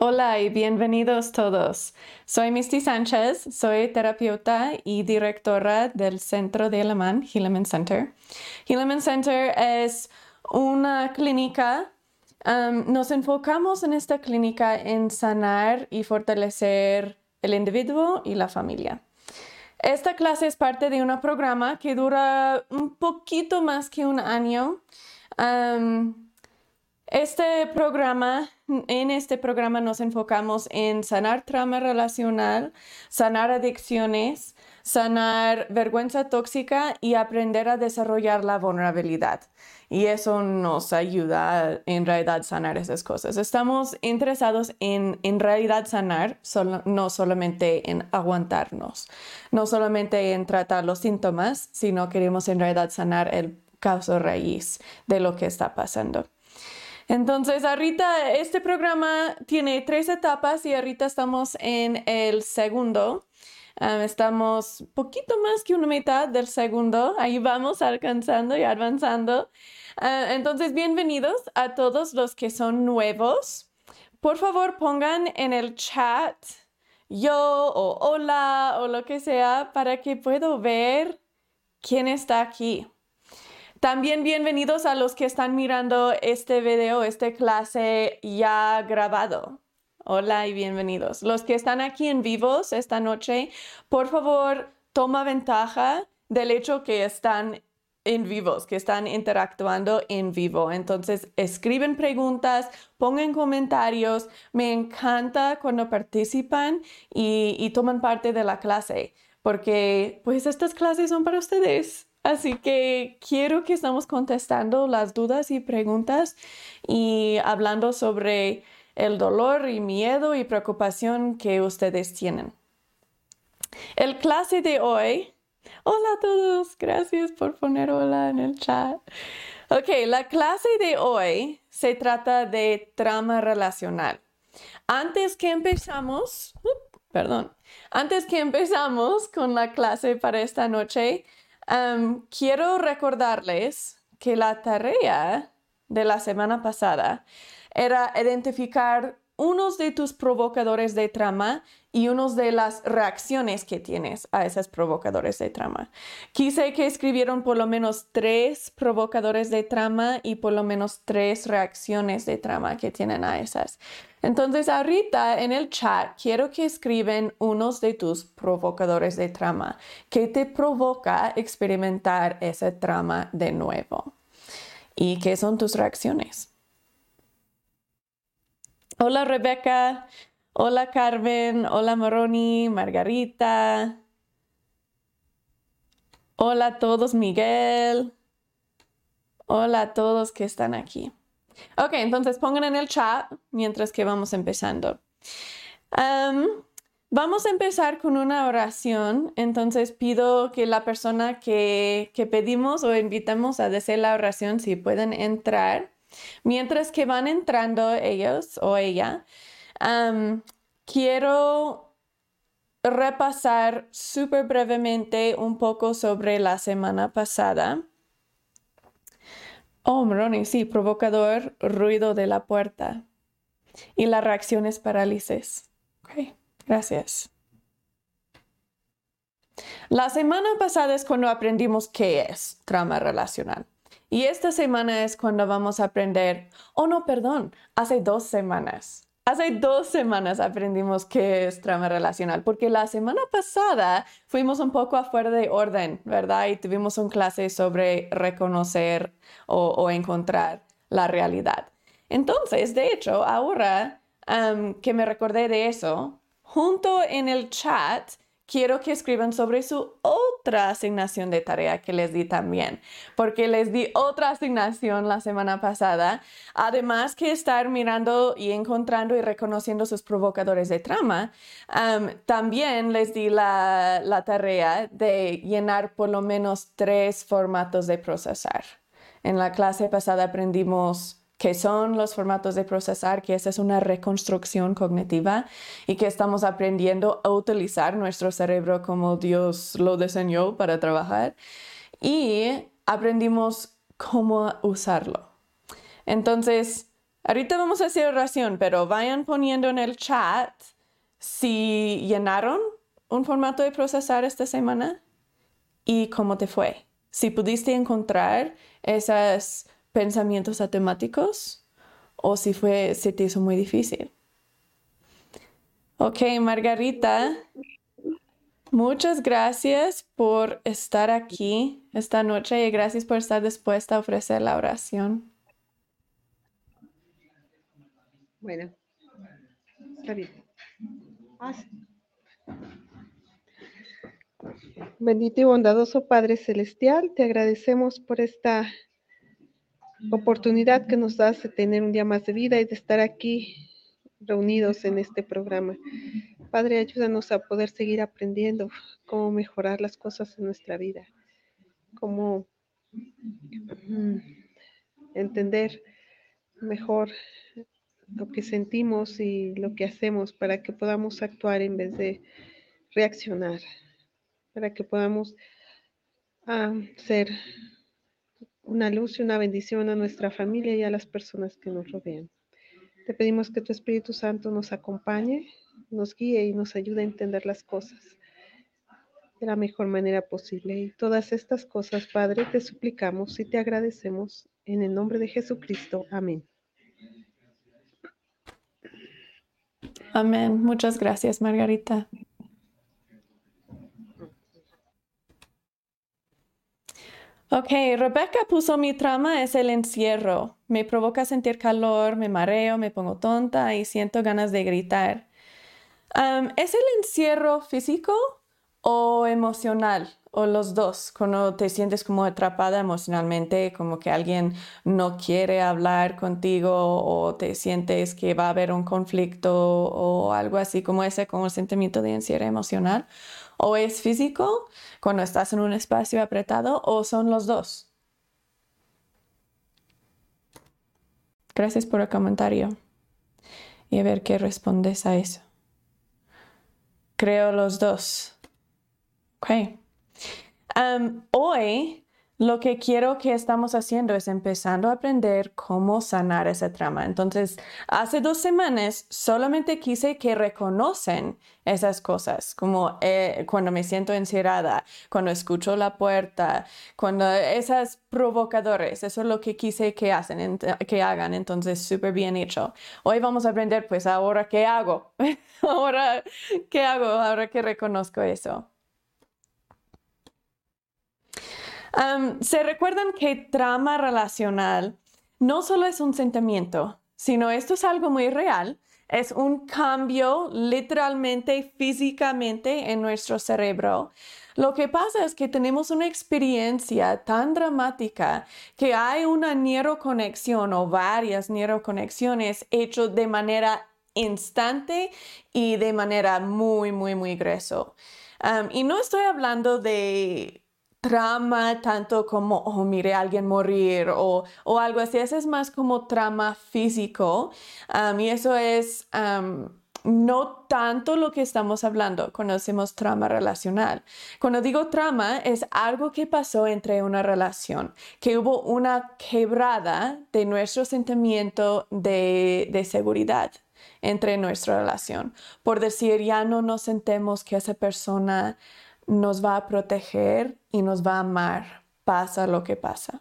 Hola y bienvenidos todos. Soy Misty Sánchez, soy terapeuta y directora del Centro de Alemán Hilleman Center. Hilleman Center es una clínica. Nos enfocamos en esta clínica en sanar y fortalecer el individuo y la familia. Esta clase es parte de un programa que dura un poquito más que un año. Este programa, en este programa nos enfocamos en sanar trauma relacional, sanar adicciones, sanar vergüenza tóxica y aprender a desarrollar la vulnerabilidad. Y eso nos ayuda a, en realidad sanar esas cosas. Estamos interesados en en realidad sanar, no solamente en aguantarnos, no solamente en tratar los síntomas, sino queremos en realidad sanar el caso raíz de lo que está pasando. Entonces, ahorita este programa tiene tres etapas y ahorita estamos en el segundo. Um, estamos poquito más que una mitad del segundo. Ahí vamos alcanzando y avanzando. Uh, entonces, bienvenidos a todos los que son nuevos. Por favor, pongan en el chat yo o hola o lo que sea para que puedo ver quién está aquí. También bienvenidos a los que están mirando este video, esta clase ya grabado. Hola y bienvenidos. Los que están aquí en vivos esta noche, por favor, toma ventaja del hecho que están en vivos, que están interactuando en vivo. Entonces, escriben preguntas, pongan comentarios. Me encanta cuando participan y, y toman parte de la clase, porque pues estas clases son para ustedes. Así que quiero que estamos contestando las dudas y preguntas y hablando sobre el dolor y miedo y preocupación que ustedes tienen. El clase de hoy. Hola a todos, gracias por poner hola en el chat. Ok, la clase de hoy se trata de trama relacional. Antes que empezamos, uh, perdón, antes que empezamos con la clase para esta noche, quiero recordarles que la tarea de la semana pasada era identificar unos de tus provocadores de trama y unos de las reacciones que tienes a esos provocadores de trama. Quise que escribieron por lo menos tres provocadores de trama y por lo menos tres reacciones de trama que tienen a esas. Entonces ahorita en el chat quiero que escriben unos de tus provocadores de trama que te provoca experimentar ese trama de nuevo. ¿Y qué son tus reacciones? Hola Rebeca, hola Carmen, hola Moroni, Margarita. Hola a todos Miguel. Hola a todos que están aquí. Ok, entonces pongan en el chat mientras que vamos empezando. vamos a empezar con una oración. Entonces pido que la persona que, que pedimos o invitamos a decir la oración, si pueden entrar. Mientras que van entrando ellos o ella, quiero repasar súper brevemente un poco sobre la semana pasada. Oh, Ronnie, sí, provocador, ruido de la puerta. Y la reacción es parálisis. Ok, gracias. La semana pasada es cuando aprendimos qué es trama relacional. Y esta semana es cuando vamos a aprender, oh no, perdón, hace dos semanas. Hace dos semanas aprendimos qué es trama relacional, porque la semana pasada fuimos un poco afuera de orden, ¿verdad? Y tuvimos una clase sobre reconocer o, encontrar la realidad. Entonces, de hecho, ahora que me recordé de eso, junto en el chat quiero que escriban sobre su otra asignación de tarea que les di también, porque les di otra asignación la semana pasada, además que estar mirando y encontrando y reconociendo sus provocadores de trama, también les di la, la tarea de llenar por lo menos tres formatos de procesar. En la clase pasada aprendimos que son los formatos de procesar, que esa es una reconstrucción cognitiva y que estamos aprendiendo a utilizar nuestro cerebro como Dios lo diseñó para trabajar y aprendimos cómo usarlo. Entonces, ahorita vamos a hacer oración, pero vayan poniendo en el chat si llenaron un formato de procesar esta semana y cómo te fue. Si pudiste encontrar esos pensamientos automáticos o si fue, se te hizo muy difícil. Ok, Margarita, muchas gracias por estar aquí esta noche y gracias por estar dispuesta a ofrecer la oración. Bueno, está bien. Bendito y bondadoso Padre Celestial, te agradecemos por esta oportunidad que nos das de tener un día más de vida y de estar aquí reunidos en este programa. Padre, ayúdanos a poder seguir aprendiendo cómo mejorar las cosas en nuestra vida, cómo mm, entender mejor lo que sentimos y lo que hacemos para que podamos actuar en vez de reaccionar, para que podamos ah, ser una luz y una bendición a nuestra familia y a las personas que nos rodean. Te pedimos que tu Espíritu Santo nos acompañe, nos guíe y nos ayude a entender las cosas de la mejor manera posible. Y todas estas cosas, Padre, te suplicamos y te agradecemos en el nombre de Jesucristo. Amén. Amén. Muchas gracias, Margarita. Ok, Rebecca puso mi trama es el encierro. Me provoca sentir calor, me mareo, me pongo tonta y siento ganas de gritar. ¿Es el encierro físico o emocional? O los dos, cuando te sientes como atrapada emocionalmente, como que alguien no quiere hablar contigo o te sientes que va a haber un conflicto o algo así como ese, como el sentimiento de encierro emocional o es físico cuando estás en un espacio apretado o son los dos. Gracias por el comentario y a ver qué respondes a eso. Creo los dos. Ok. hoy lo que quiero que estamos haciendo es empezando a aprender cómo sanar esa trama. Entonces, hace dos semanas solamente quise que reconocen esas cosas, como eh, cuando me siento encerrada, cuando escucho la puerta, cuando esas provocadores, eso es lo que quise que, hacen, que hagan. Entonces, súper bien hecho. Hoy vamos a aprender, pues, ahora qué hago. ahora, ¿qué hago? Ahora que reconozco eso. Se recuerdan que trama relacional no solo es un sentimiento, sino esto es algo muy real. Es un cambio literalmente, físicamente en nuestro cerebro. Lo que pasa es que tenemos una experiencia tan dramática que hay una neuroconexión o varias neuroconexiones hechas de manera instante y de manera muy, muy, muy grueso. y no estoy hablando de trama tanto como, oh, mire a alguien morir o, algo así. Eso es más como trama físico. y eso es no tanto lo que estamos hablando cuando decimos trama relacional. Cuando digo trama es algo que pasó entre una relación, que hubo una quebrada de nuestro sentimiento de, de seguridad entre nuestra relación. Por decir, ya no nos sentemos que esa persona nos va a proteger y nos va a amar, pasa lo que pasa.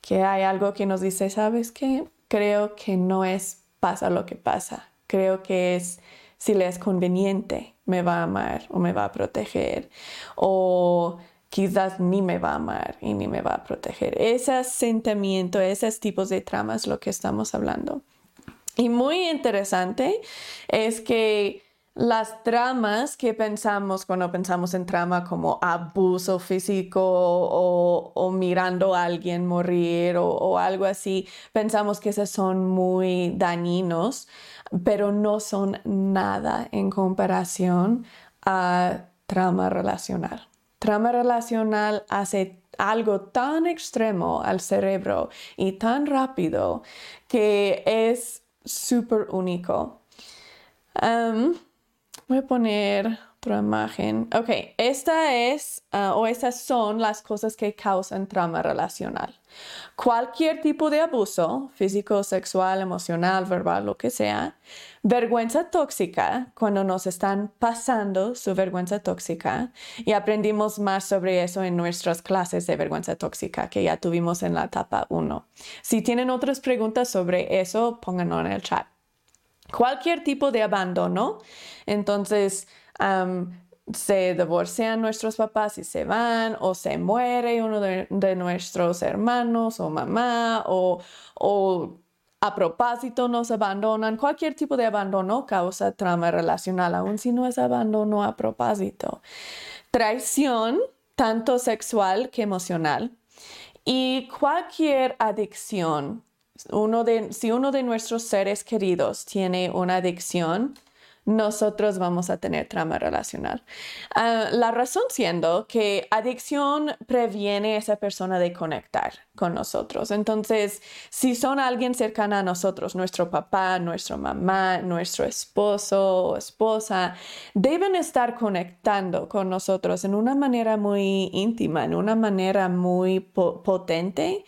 Que hay algo que nos dice, ¿sabes qué? Creo que no es pasa lo que pasa. Creo que es si le es conveniente, me va a amar o me va a proteger. O quizás ni me va a amar y ni me va a proteger. Ese sentimiento, esos tipos de tramas, lo que estamos hablando. Y muy interesante es que las tramas que pensamos cuando pensamos en trama como abuso físico o, mirando a alguien morir o, algo así, pensamos que esos son muy dañinos, pero no son nada en comparación a trama relacional. Trama relacional hace algo tan extremo al cerebro y tan rápido que es súper único. Voy a poner otra imagen. Ok, esta es ah, o estas son las cosas que causan trauma relacional. Cualquier tipo de abuso, físico, sexual, emocional, verbal, lo que sea. Vergüenza tóxica, cuando nos están pasando su vergüenza tóxica. Y aprendimos más sobre eso en nuestras clases de vergüenza tóxica que ya tuvimos en la etapa 1. Si tienen otras preguntas sobre eso, pónganlo en el chat. Cualquier tipo de abandono, entonces se divorcian nuestros papás y se van, o se muere uno de, nuestros hermanos o mamá, o, o a propósito nos abandonan. Cualquier tipo de abandono causa trauma relacional, aun si no es abandono a propósito. Traición, tanto sexual que emocional. Y cualquier adicción, uno de, si uno de nuestros seres queridos tiene una adicción, nosotros vamos a tener trauma relacional. Ah, la razón siendo que adicción previene a esa persona de conectar con nosotros. Entonces, si son alguien cercano a nosotros, nuestro papá, nuestra mamá, nuestro esposo o esposa, deben estar conectando con nosotros en una manera muy íntima, en una manera muy potente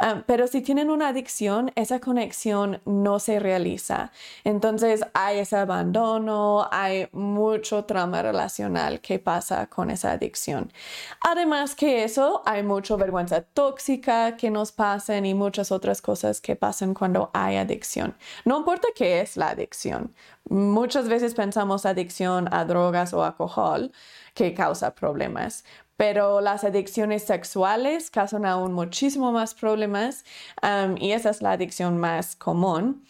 Ah, pero si tienen una adicción, esa conexión no se realiza. Entonces hay ese abandono, hay mucho trauma relacional que pasa con esa adicción. Además que eso, hay mucha vergüenza tóxica que nos pasan y muchas otras cosas que pasan cuando hay adicción. No importa qué es la adicción. Muchas veces pensamos adicción a drogas o alcohol que causa problemas, pero las adicciones sexuales causan aún muchísimo más problemas um, y esa es la adicción más común.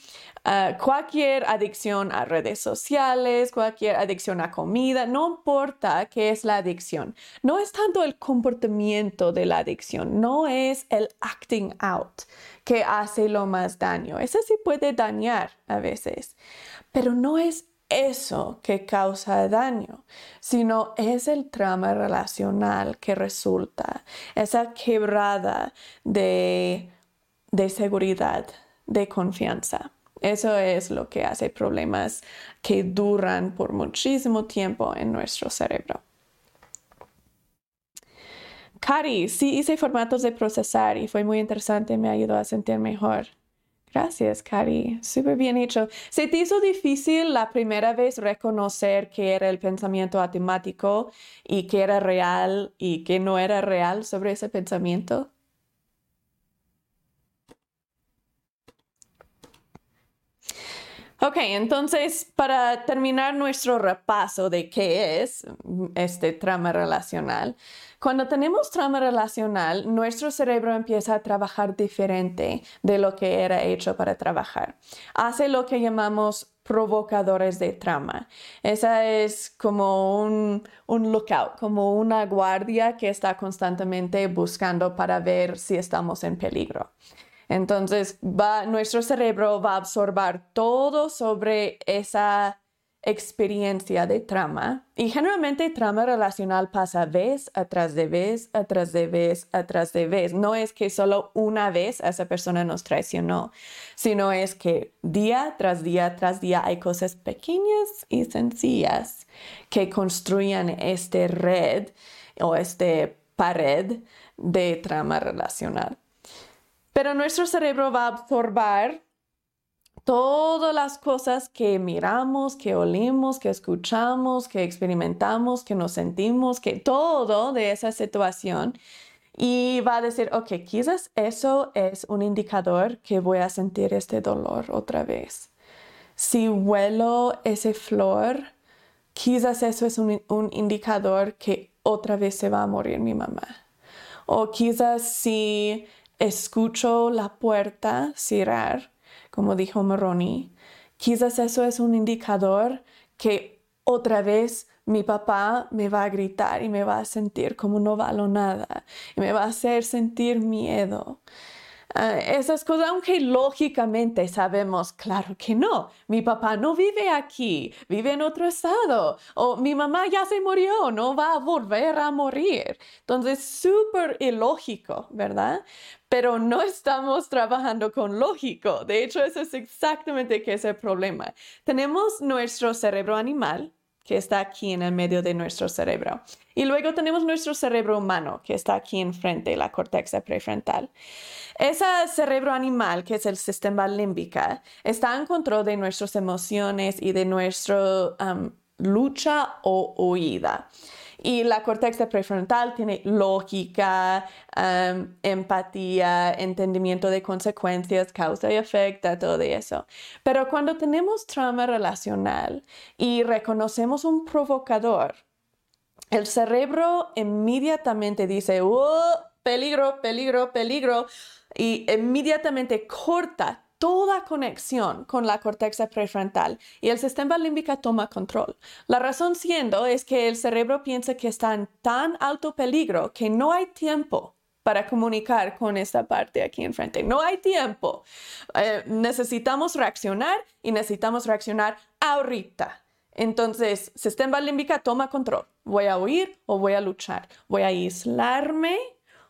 Uh, cualquier adicción a redes sociales, cualquier adicción a comida, no importa qué es la adicción. No es tanto el comportamiento de la adicción, no es el acting out que hace lo más daño. Ese sí puede dañar a veces, pero no es eso que causa daño, sino es el trauma relacional que resulta, esa quebrada de, de seguridad, de confianza. Eso es lo que hace problemas que duran por muchísimo tiempo en nuestro cerebro. Cari, sí hice formatos de procesar y fue muy interesante, me ayudó a sentir mejor. Gracias, Cari. Súper bien hecho. ¿Se te hizo difícil la primera vez reconocer que era el pensamiento automático y que era real y que no era real sobre ese pensamiento? Ok, entonces para terminar nuestro repaso de qué es este trama relacional, cuando tenemos trauma relacional, nuestro cerebro empieza a trabajar diferente de lo que era hecho para trabajar. Hace lo que llamamos provocadores de trama. Esa es como un, un, lookout, como una guardia que está constantemente buscando para ver si estamos en peligro. Entonces, va, nuestro cerebro va a absorber todo sobre esa experiencia de trama y generalmente trama relacional pasa vez atrás de vez, atrás de vez, atrás de vez. No es que solo una vez esa persona nos traicionó, sino es que día tras día tras día hay cosas pequeñas y sencillas que construyan este red o este pared de trama relacional. Pero nuestro cerebro va a absorber todas las cosas que miramos, que olimos, que escuchamos, que experimentamos, que nos sentimos, que todo de esa situación. Y va a decir, ok, quizás eso es un indicador que voy a sentir este dolor otra vez. Si huelo ese flor, quizás eso es un, un indicador que otra vez se va a morir mi mamá. O quizás si escucho la puerta cerrar, como dijo Moroni, quizás eso es un indicador que otra vez mi papá me va a gritar y me va a sentir como no valo nada y me va a hacer sentir miedo. Ah, esas cosas, aunque lógicamente sabemos, claro que no, mi papá no vive aquí, vive en otro estado, o mi mamá ya se murió, no va a volver a morir. Entonces, súper ilógico, ¿verdad? Pero no estamos trabajando con lógico. De hecho, eso es exactamente que es el problema. Tenemos nuestro cerebro animal, que está aquí en el medio de nuestro cerebro. Y luego tenemos nuestro cerebro humano, que está aquí enfrente, la corteza prefrontal. Ese cerebro animal, que es el sistema límbica, está en control de nuestras emociones y de nuestra um, lucha o huida. Y la corteza prefrontal tiene lógica, empatía, entendimiento de consecuencias, causa y efecto, todo eso. Pero cuando tenemos trauma relacional y reconocemos un provocador, el cerebro inmediatamente dice, oh, peligro, peligro, peligro, y inmediatamente corta toda conexión con la corteza prefrontal y el sistema límbico toma control. La razón siendo es que el cerebro piensa que está en tan alto peligro que no hay tiempo para comunicar con esta parte aquí enfrente. No hay tiempo. Eh, necesitamos reaccionar y necesitamos reaccionar ahorita. Entonces, sistema límbico toma control. Voy a huir o voy a luchar. Voy a aislarme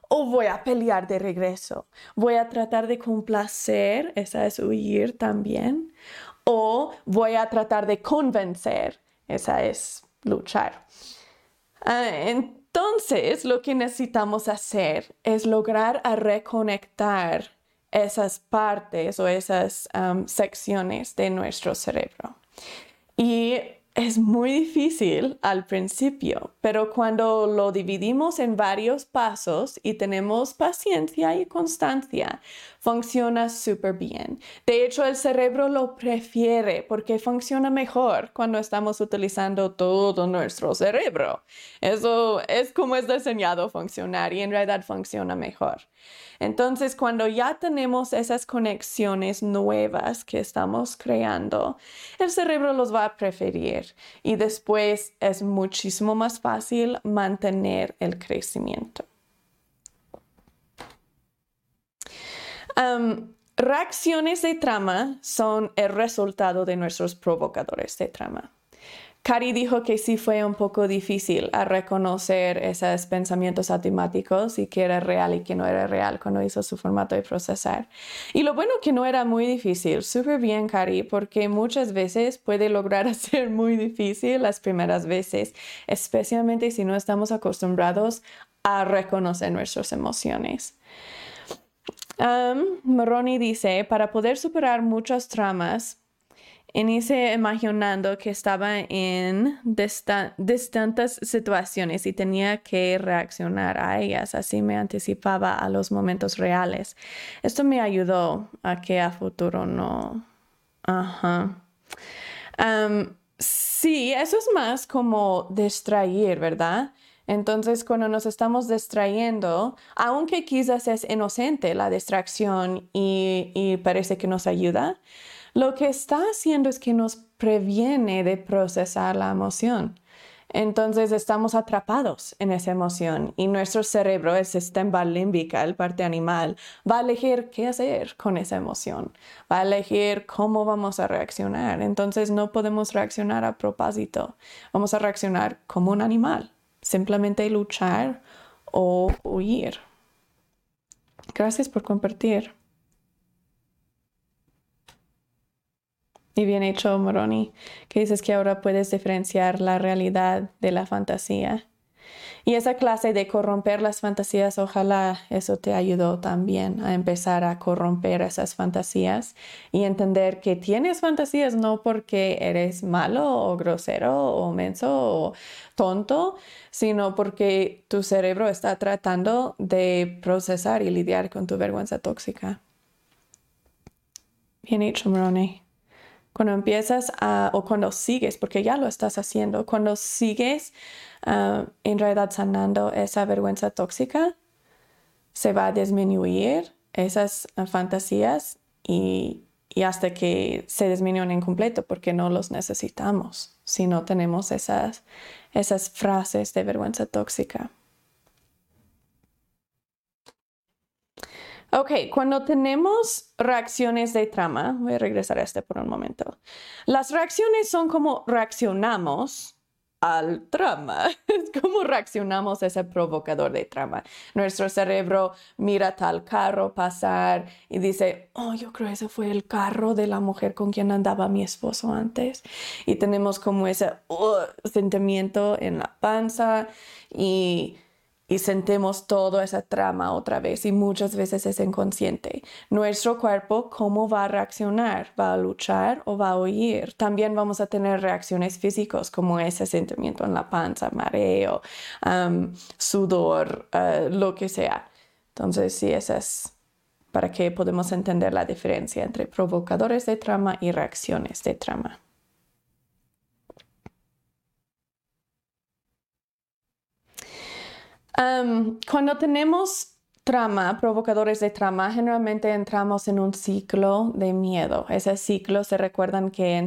o voy a pelear de regreso. Voy a tratar de complacer, esa es huir también, o voy a tratar de convencer, esa es luchar. Ah, entonces, lo que necesitamos hacer es lograr a reconectar esas partes o esas secciones de nuestro cerebro. Y es muy difícil al principio, pero cuando lo dividimos en varios pasos y tenemos paciencia y constancia, funciona súper bien. De hecho, el cerebro lo prefiere porque funciona mejor cuando estamos utilizando todo nuestro cerebro. Eso es como es diseñado funcionar y en realidad funciona mejor. Entonces, cuando ya tenemos esas conexiones nuevas que estamos creando, el cerebro los va a preferir y después es muchísimo más fácil mantener el crecimiento. Reacciones de trama son el resultado de nuestros provocadores de trama. Cari dijo que sí fue un poco difícil a reconocer esos pensamientos automáticos y que era real y que no era real cuando hizo su formato de procesar. Y lo bueno que no era muy difícil, súper bien Cari, porque muchas veces puede lograr ser muy difícil las primeras veces, especialmente si no estamos acostumbrados a reconocer nuestras emociones. Um, dice, para poder superar muchas tramas, Inicié imaginando que estaba en distintas situaciones y tenía que reaccionar a ellas, así me anticipaba a los momentos reales. Esto me ayudó a que a futuro no. Ajá. sí, eso es más como distraer, ¿verdad? Entonces, cuando nos estamos distrayendo, aunque quizás es inocente la distracción y, parece que nos ayuda, lo que está haciendo es que nos previene de procesar la emoción. Entonces estamos atrapados en esa emoción y nuestro cerebro, el sistema límbico, el parte animal, va a elegir qué hacer con esa emoción, va a elegir cómo vamos a reaccionar. Entonces no podemos reaccionar a propósito, vamos a reaccionar como un animal, simplemente luchar o huir. Gracias por compartir. Y bien hecho, Moroni, que dices que ahora puedes diferenciar la realidad de la fantasía. Y esa clase de corromper las fantasías, ojalá eso te ayudó también a empezar a corromper esas fantasías y entender que tienes fantasías no porque eres malo o grosero o menso o tonto, sino porque tu cerebro está tratando de procesar y lidiar con tu vergüenza tóxica. Bien hecho, Moroni. Cuando empiezas a, o cuando sigues, porque ya lo estás haciendo, cuando sigues ah, en realidad sanando esa vergüenza tóxica, se va a disminuir esas ah, fantasías y, hasta que se disminuyen en completo, porque no los necesitamos si no tenemos esas, esas frases de vergüenza tóxica. Ok, cuando tenemos reacciones de trama, voy a regresar a este por un momento. Las reacciones son como reaccionamos al trama. Es como reaccionamos a ese provocador de trama. Nuestro cerebro mira tal carro pasar y dice, oh, yo creo ese fue el carro de la mujer con quien andaba mi esposo antes. Y tenemos como ese sentimiento en la panza y y sentimos toda esa trama otra vez y muchas veces es inconsciente. Nuestro cuerpo, ¿cómo va a reaccionar? ¿Va a luchar o va a huir? También vamos a tener reacciones físicas como ese sentimiento en la panza, mareo, sudor, uh, lo que sea. Entonces, sí, eso es para que podamos entender la diferencia entre provocadores de trama y reacciones de trama. Cuando tenemos trama, provocadores de trama, generalmente entramos en un ciclo de miedo. Ese ciclo se recuerdan que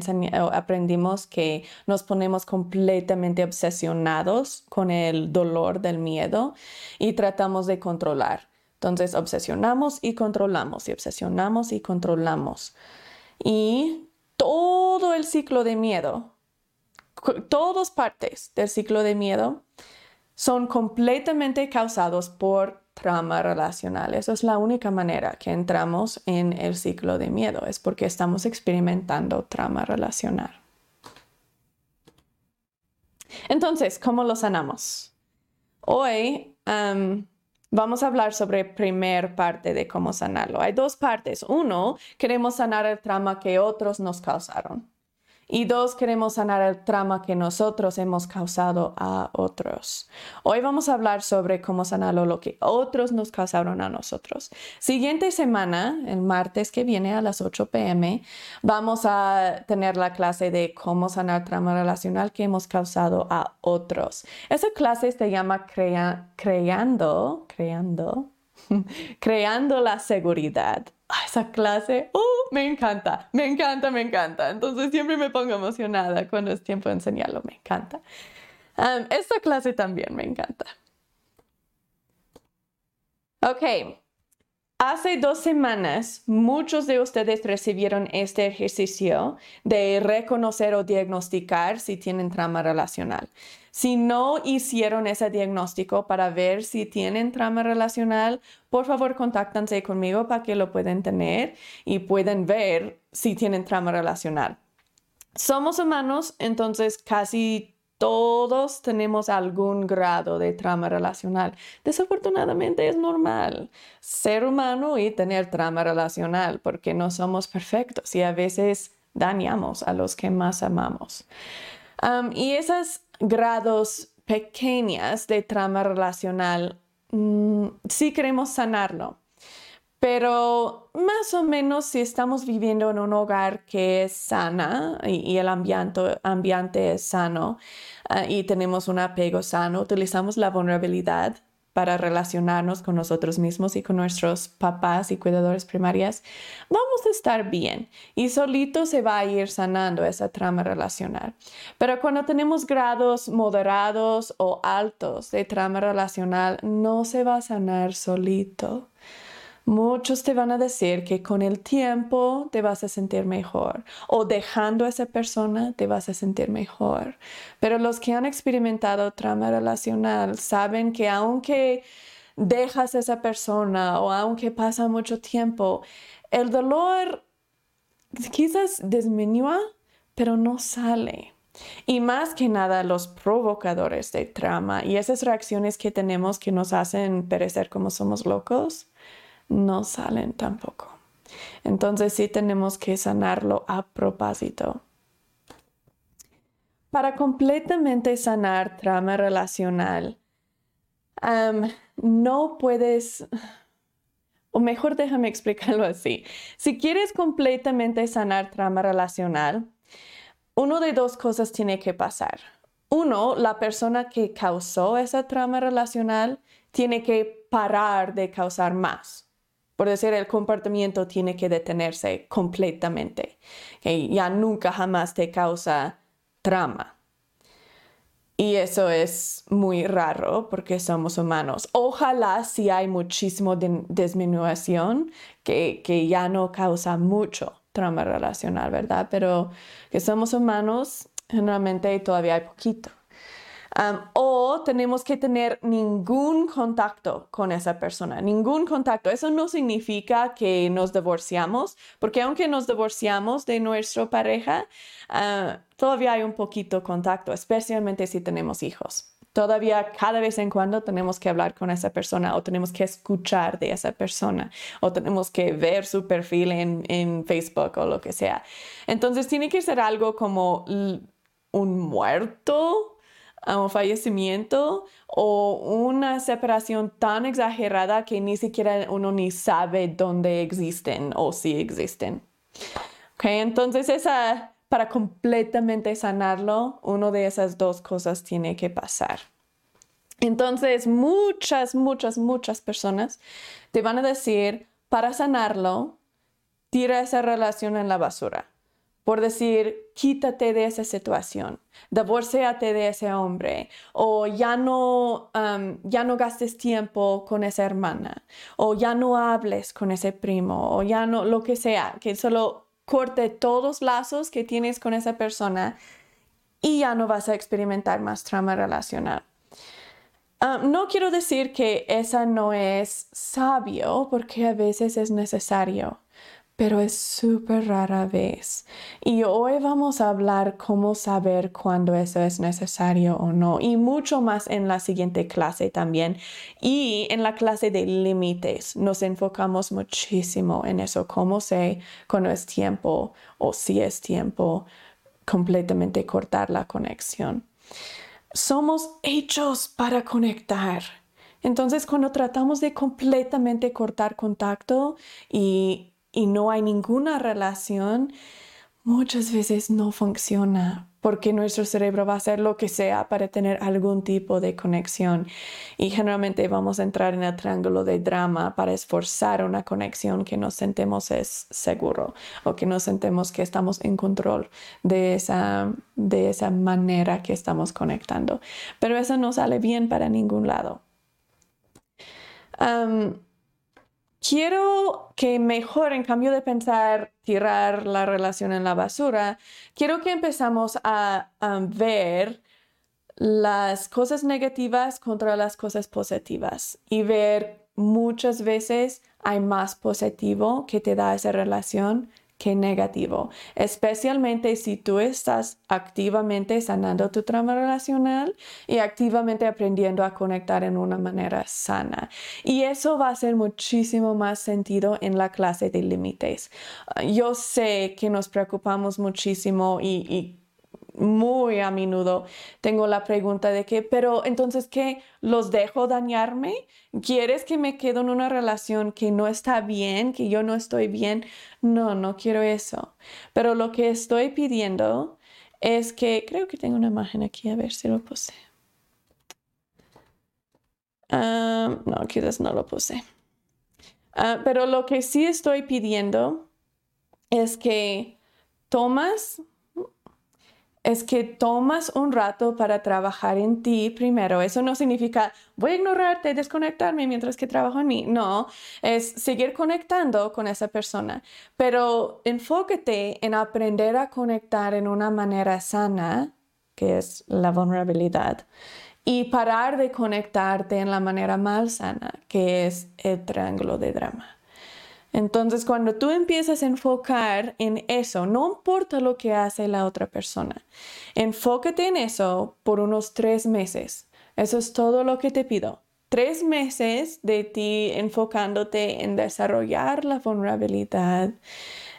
aprendimos que nos ponemos completamente obsesionados con el dolor del miedo y tratamos de controlar. Entonces obsesionamos y controlamos y obsesionamos y controlamos. Y todo el ciclo de miedo, todas partes del ciclo de miedo son completamente causados por trauma relacional. Esa es la única manera que entramos en el ciclo de miedo, es porque estamos experimentando trauma relacional. Entonces, ¿cómo lo sanamos? Hoy vamos a hablar sobre primer parte de cómo sanarlo. Hay dos partes. Uno, queremos sanar el trauma que otros nos causaron. Y dos, queremos sanar el trauma que nosotros hemos causado a otros. Hoy vamos a hablar sobre cómo sanar lo que otros nos causaron a nosotros. Siguiente semana, el martes que viene a las 8 pm, vamos a tener la clase de cómo sanar trauma relacional que hemos causado a otros. Esa clase se llama creando, creando, creando la seguridad. Esa clase, ¡uh! me encanta, me encanta, me encanta. Entonces siempre me pongo emocionada cuando es tiempo de enseñarlo, me encanta. esta clase también me encanta. Ok, Hace dos semanas, muchos de ustedes recibieron este ejercicio de reconocer o diagnosticar si tienen trama relacional. Si no hicieron ese diagnóstico para ver si tienen trama relacional, por favor contáctense conmigo para que lo puedan tener y pueden ver si tienen trama relacional. Somos humanos, entonces casi todos tenemos algún grado de trama relacional. Desafortunadamente es normal ser humano y tener trama relacional porque no somos perfectos y a veces dañamos a los que más amamos. y esos grados pequeñas de trama relacional, mm, sí queremos sanarlo. Pero más o menos si estamos viviendo en un hogar que es sana y, el ambiente, ambiente, es sano ah, y tenemos un apego sano, utilizamos la vulnerabilidad para relacionarnos con nosotros mismos y con nuestros papás y cuidadores primarias, vamos a estar bien y solito se va a ir sanando esa trama relacional. Pero cuando tenemos grados moderados o altos de trama relacional, no se va a sanar solito. Muchos te van a decir que con el tiempo te vas a sentir mejor o dejando a esa persona te vas a sentir mejor. Pero los que han experimentado trauma relacional saben que aunque dejas a esa persona o aunque pasa mucho tiempo, el dolor quizás disminúa, pero no sale. Y más que nada los provocadores de trauma y esas reacciones que tenemos que nos hacen perecer como somos locos, no salen tampoco. Entonces sí tenemos que sanarlo a propósito. Para completamente sanar trama relacional, no puedes, o mejor déjame explicarlo así, si quieres completamente sanar trama relacional, uno de dos cosas tiene que pasar. Uno, la persona que causó esa trama relacional tiene que parar de causar más. Por decir, el comportamiento tiene que detenerse completamente. que Ya nunca jamás te causa trama. Y eso es muy raro porque somos humanos. Ojalá si hay muchísimo disminución que, que ya no causa mucho trauma relacional, ¿verdad? Pero que somos humanos, generalmente todavía hay poquito. O tenemos que tener ningún contacto con esa persona, ningún contacto. Eso no significa que nos divorciamos, porque aunque nos divorciamos de nuestra pareja, ah, todavía hay un poquito contacto, especialmente si tenemos hijos. Todavía cada vez en cuando tenemos que hablar con esa persona o tenemos que escuchar de esa persona o tenemos que ver su perfil en, en Facebook o lo que sea. Entonces tiene que ser algo como un muerto un fallecimiento o una separación tan exagerada que ni siquiera uno ni sabe dónde existen o si existen. Okay, entonces esa, para completamente sanarlo, una de esas dos cosas tiene que pasar. Entonces, muchas, muchas, muchas personas te van a decir, para sanarlo, tira esa relación en la basura por decir, quítate de esa situación, divorciate de ese hombre, o ya no, ya no gastes tiempo con esa hermana, o ya no hables con ese primo, o ya no, lo que sea, que solo corte todos los lazos que tienes con esa persona y ya no vas a experimentar más trauma relacional. no quiero decir que esa no es sabio, porque a veces es necesario pero es súper rara vez. Y hoy vamos a hablar cómo saber cuándo eso es necesario o no, y mucho más en la siguiente clase también. Y en la clase de límites nos enfocamos muchísimo en eso, cómo sé cuándo es tiempo o si es tiempo completamente cortar la conexión. Somos hechos para conectar. Entonces, cuando tratamos de completamente cortar contacto y y no hay ninguna relación, muchas veces no funciona porque nuestro cerebro va a hacer lo que sea para tener algún tipo de conexión. Y generalmente vamos a entrar en el triángulo de drama para esforzar una conexión que nos sentemos es seguro o que nos sentemos que estamos en control de esa, de esa manera que estamos conectando. Pero eso no sale bien para ningún lado. Quiero que mejor, en cambio de pensar tirar la relación en la basura, quiero que empezamos a, ver las cosas negativas contra las cosas positivas y ver muchas veces hay más positivo que te da esa relación que negativo, especialmente si tú estás activamente sanando tu trauma relacional y activamente aprendiendo a conectar en una manera sana. Y eso va a hacer muchísimo más sentido en la clase de límites. Yo sé que nos preocupamos muchísimo y muy a menudo tengo la pregunta de que, pero entonces, ¿qué? ¿Los dejo dañarme? ¿Quieres que me quede en una relación que no está bien, que yo no estoy bien? No, no quiero eso. Pero lo que estoy pidiendo es que, creo que tengo una imagen aquí, a ver si lo puse. Ah, no, quizás no lo puse. Ah, pero lo que sí estoy pidiendo es que tomas es que tomas un rato para trabajar en ti primero. Eso no significa voy a ignorarte, desconectarme mientras que trabajo en mí. No, es seguir conectando con esa persona, pero enfócate en aprender a conectar en una manera sana, que es la vulnerabilidad, y parar de conectarte en la manera mal sana, que es el triángulo de drama. Entonces, cuando tú empiezas a enfocar en eso, no importa lo que hace la otra persona, enfócate en eso por unos tres meses. Eso es todo lo que te pido. Tres meses de ti enfocándote en desarrollar la vulnerabilidad,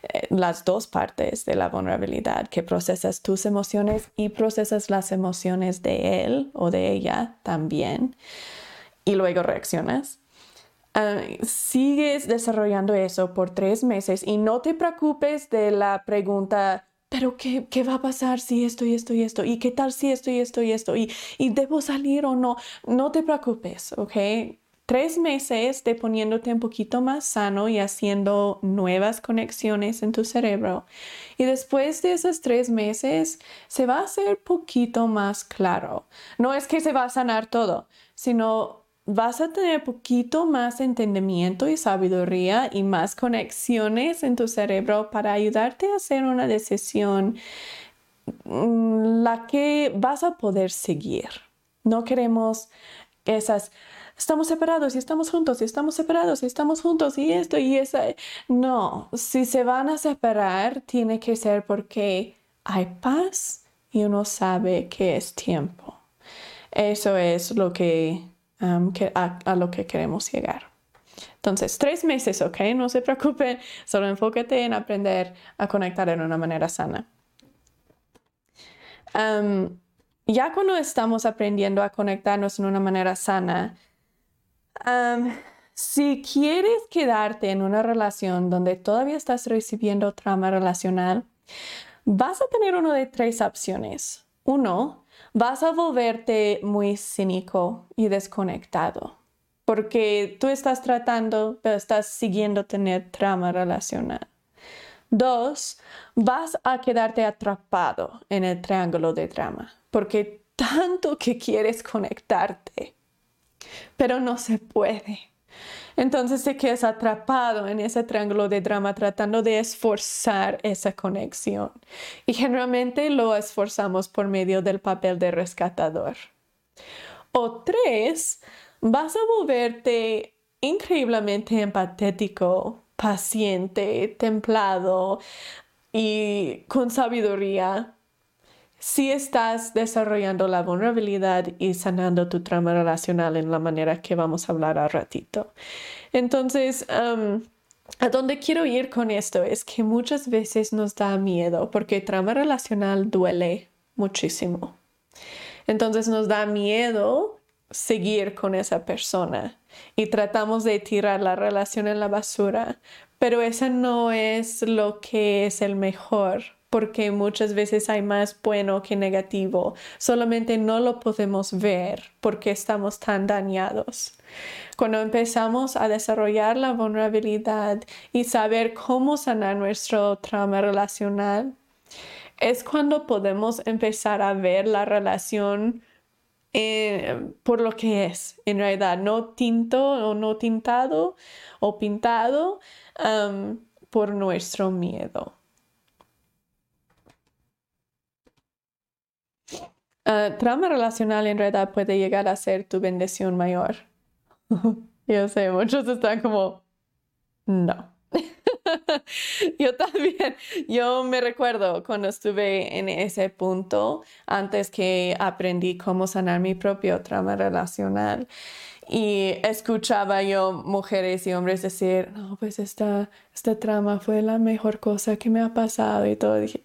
eh, las dos partes de la vulnerabilidad, que procesas tus emociones y procesas las emociones de él o de ella también, y luego reaccionas. Ah, sigues desarrollando eso por tres meses y no te preocupes de la pregunta, pero qué, va a pasar si esto y esto y esto? ¿Y qué tal si esto y esto y esto? ¿Y, y debo salir o no? No te preocupes, ¿ok? Tres meses de poniéndote un poquito más sano y haciendo nuevas conexiones en tu cerebro. Y después de esos tres meses se va a hacer poquito más claro. No es que se va a sanar todo, sino vas a tener poquito más entendimiento y sabiduría y más conexiones en tu cerebro para ayudarte a hacer una decisión mm, la que vas a poder seguir. No queremos esas, estamos separados y estamos juntos y estamos separados y estamos juntos y esto y esa. No, si se van a separar, tiene que ser porque hay paz y uno sabe que es tiempo. Eso es lo que, a, lo que queremos llegar. Entonces, tres meses, ¿ok? No se preocupen, solo enfócate en aprender a conectar de una manera sana. Um, ya cuando estamos aprendiendo a conectarnos en una manera sana, si quieres quedarte en una relación donde todavía estás recibiendo trauma relacional, vas a tener una de tres opciones. Uno, vas a volverte muy cínico y desconectado porque tú estás tratando, pero estás siguiendo tener trauma relacional. Dos, vas a quedarte atrapado en el triángulo de drama, porque tanto que quieres conectarte, pero no se puede. Entonces te quedas atrapado en ese triángulo de drama tratando de esforzar esa conexión. Y generalmente lo esforzamos por medio del papel de rescatador. O tres, vas a volverte increíblemente empatético, paciente, templado y con sabiduría si estás desarrollando la vulnerabilidad y sanando tu trauma relacional en la manera que vamos a hablar al ratito. Entonces, a dónde quiero ir con esto es que muchas veces nos da miedo porque trauma relacional duele muchísimo. Entonces nos da miedo seguir con esa persona y tratamos de tirar la relación en la basura, pero eso no es lo que es el mejor porque muchas veces hay más bueno que negativo, solamente no lo podemos ver porque estamos tan dañados. Cuando empezamos a desarrollar la vulnerabilidad y saber cómo sanar nuestro trauma relacional, es cuando podemos empezar a ver la relación eh, por lo que es, en realidad, no tinto o no tintado o pintado por nuestro miedo. Uh, trauma relacional en realidad puede llegar a ser tu bendición mayor. Yo sé, muchos están como, no. yo también, yo me recuerdo cuando estuve en ese punto, antes que aprendí cómo sanar mi propio trauma relacional. Y escuchaba yo mujeres y hombres decir, no, pues esta, este trama fue la mejor cosa que me ha pasado y todo. dije,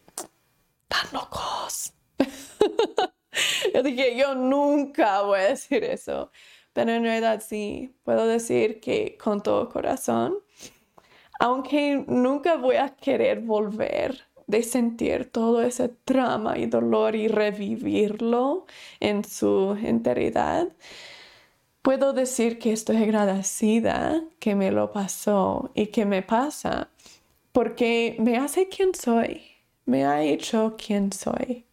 tan locos. yo dije, yo nunca voy a decir eso. Pero en realidad sí, puedo decir que con todo corazón aunque nunca voy a querer volver de sentir todo ese trama y dolor y revivirlo en su enteridad, puedo decir que estoy agradecida que me lo pasó y que me pasa, porque me hace quien soy, me ha hecho quien soy.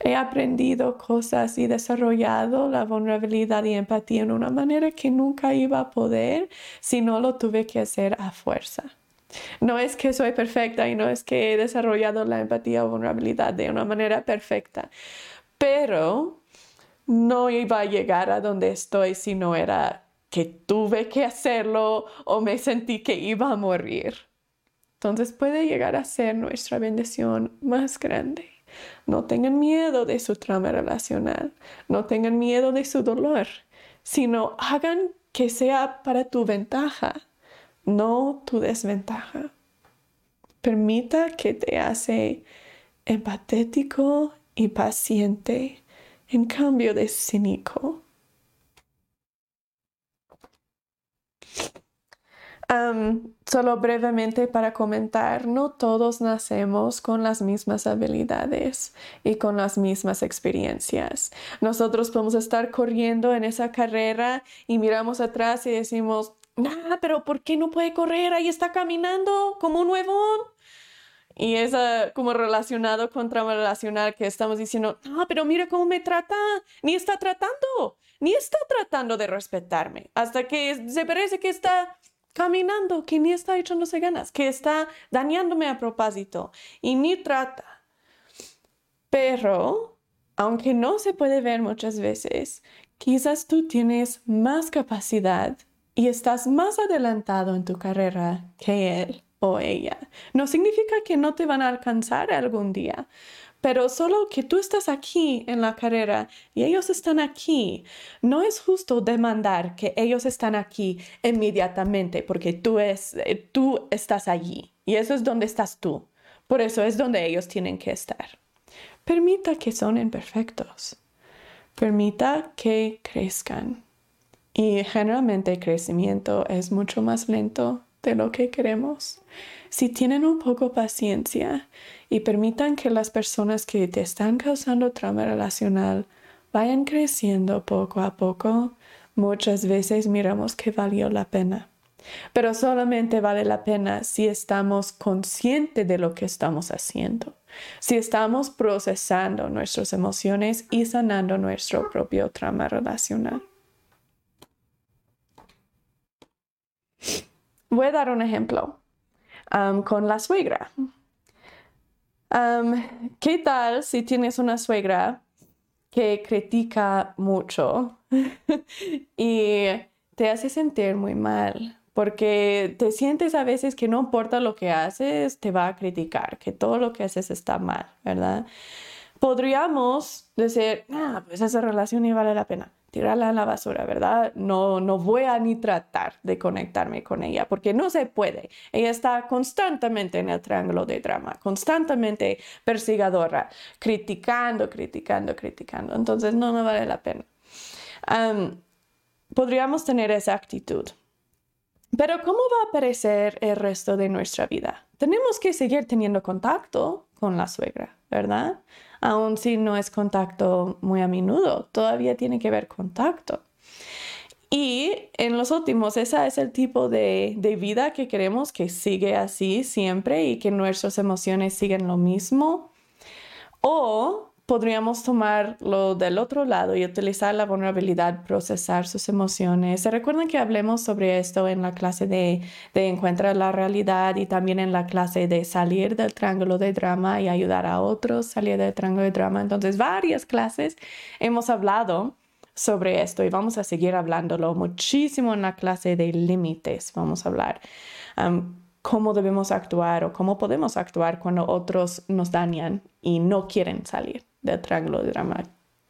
He aprendido cosas y desarrollado la vulnerabilidad y empatía en una manera que nunca iba a poder si no lo tuve que hacer a fuerza. No es que soy perfecta y no es que he desarrollado la empatía o vulnerabilidad de una manera perfecta, pero no iba a llegar a donde estoy si no era que tuve que hacerlo o me sentí que iba a morir. Entonces puede llegar a ser nuestra bendición más grande. No tengan miedo de su trauma relacional, no tengan miedo de su dolor, sino hagan que sea para tu ventaja no tu desventaja. Permita que te hace empatético y paciente en cambio de cínico. Solo brevemente para comentar, no todos nacemos con las mismas habilidades y con las mismas experiencias. Nosotros podemos estar corriendo en esa carrera y miramos atrás y decimos, nah, pero ¿por qué no puede correr? Ahí está caminando como un huevón. Y es ah, como relacionado con trauma relacional que estamos diciendo, no, pero mira cómo me trata, ni está tratando, ni está tratando de respetarme, hasta que se parece que está caminando, que ni está echándose ganas, que está dañándome a propósito y ni trata. Pero aunque no se puede ver muchas veces, quizás tú tienes más capacidad y estás más adelantado en tu carrera que él o ella. No significa que no te van a alcanzar algún día, pero solo que tú estás aquí en la carrera y ellos están aquí, no es justo demandar que ellos están aquí inmediatamente porque tú, es, eh, tú estás allí y eso es donde estás tú. Por eso es donde ellos tienen que estar. Permita que son imperfectos. Permita que crezcan. Y generalmente el crecimiento es mucho más lento de lo que queremos. Si tienen un poco paciencia y permitan que las personas que te están causando trauma relacional vayan creciendo poco a poco, muchas veces miramos que valió la pena. Pero solamente vale la pena si estamos conscientes de lo que estamos haciendo, si estamos procesando nuestras emociones y sanando nuestro propio trauma relacional. Voy a dar un ejemplo um, con la suegra. Um, ¿Qué tal si tienes una suegra que critica mucho y te hace sentir muy mal? Porque te sientes a veces que no importa lo que haces, te va a criticar, que todo lo que haces está mal, ¿verdad? Podríamos decir, ah, pues esa relación ni vale la pena tirarla a la basura, ¿verdad? No, no voy a ni tratar de conectarme con ella porque no se puede. Ella está constantemente en el triángulo de drama, constantemente persigadora, criticando, criticando, criticando. Entonces no, no vale la pena. podríamos tener esa actitud. Pero ¿cómo va a aparecer el resto de nuestra vida? Tenemos que seguir teniendo contacto con la suegra, ¿verdad? Aun si no es contacto muy a menudo, todavía tiene que ver contacto. Y en los últimos, ese es el tipo de, de, vida que queremos que sigue así siempre y que nuestras emociones siguen lo mismo. O podríamos tomarlo del otro lado y utilizar la vulnerabilidad, procesar sus emociones. ¿Se recuerdan que hablemos sobre esto en la clase de, de Encuentra la realidad y también en la clase de salir del triángulo de drama y ayudar a otros a salir del triángulo de drama? Entonces, varias clases hemos hablado sobre esto y vamos a seguir hablándolo muchísimo en la clase de límites. Vamos a hablar. Um, cómo debemos actuar o cómo podemos actuar cuando otros nos dañan y no quieren salir del triángulo de drama,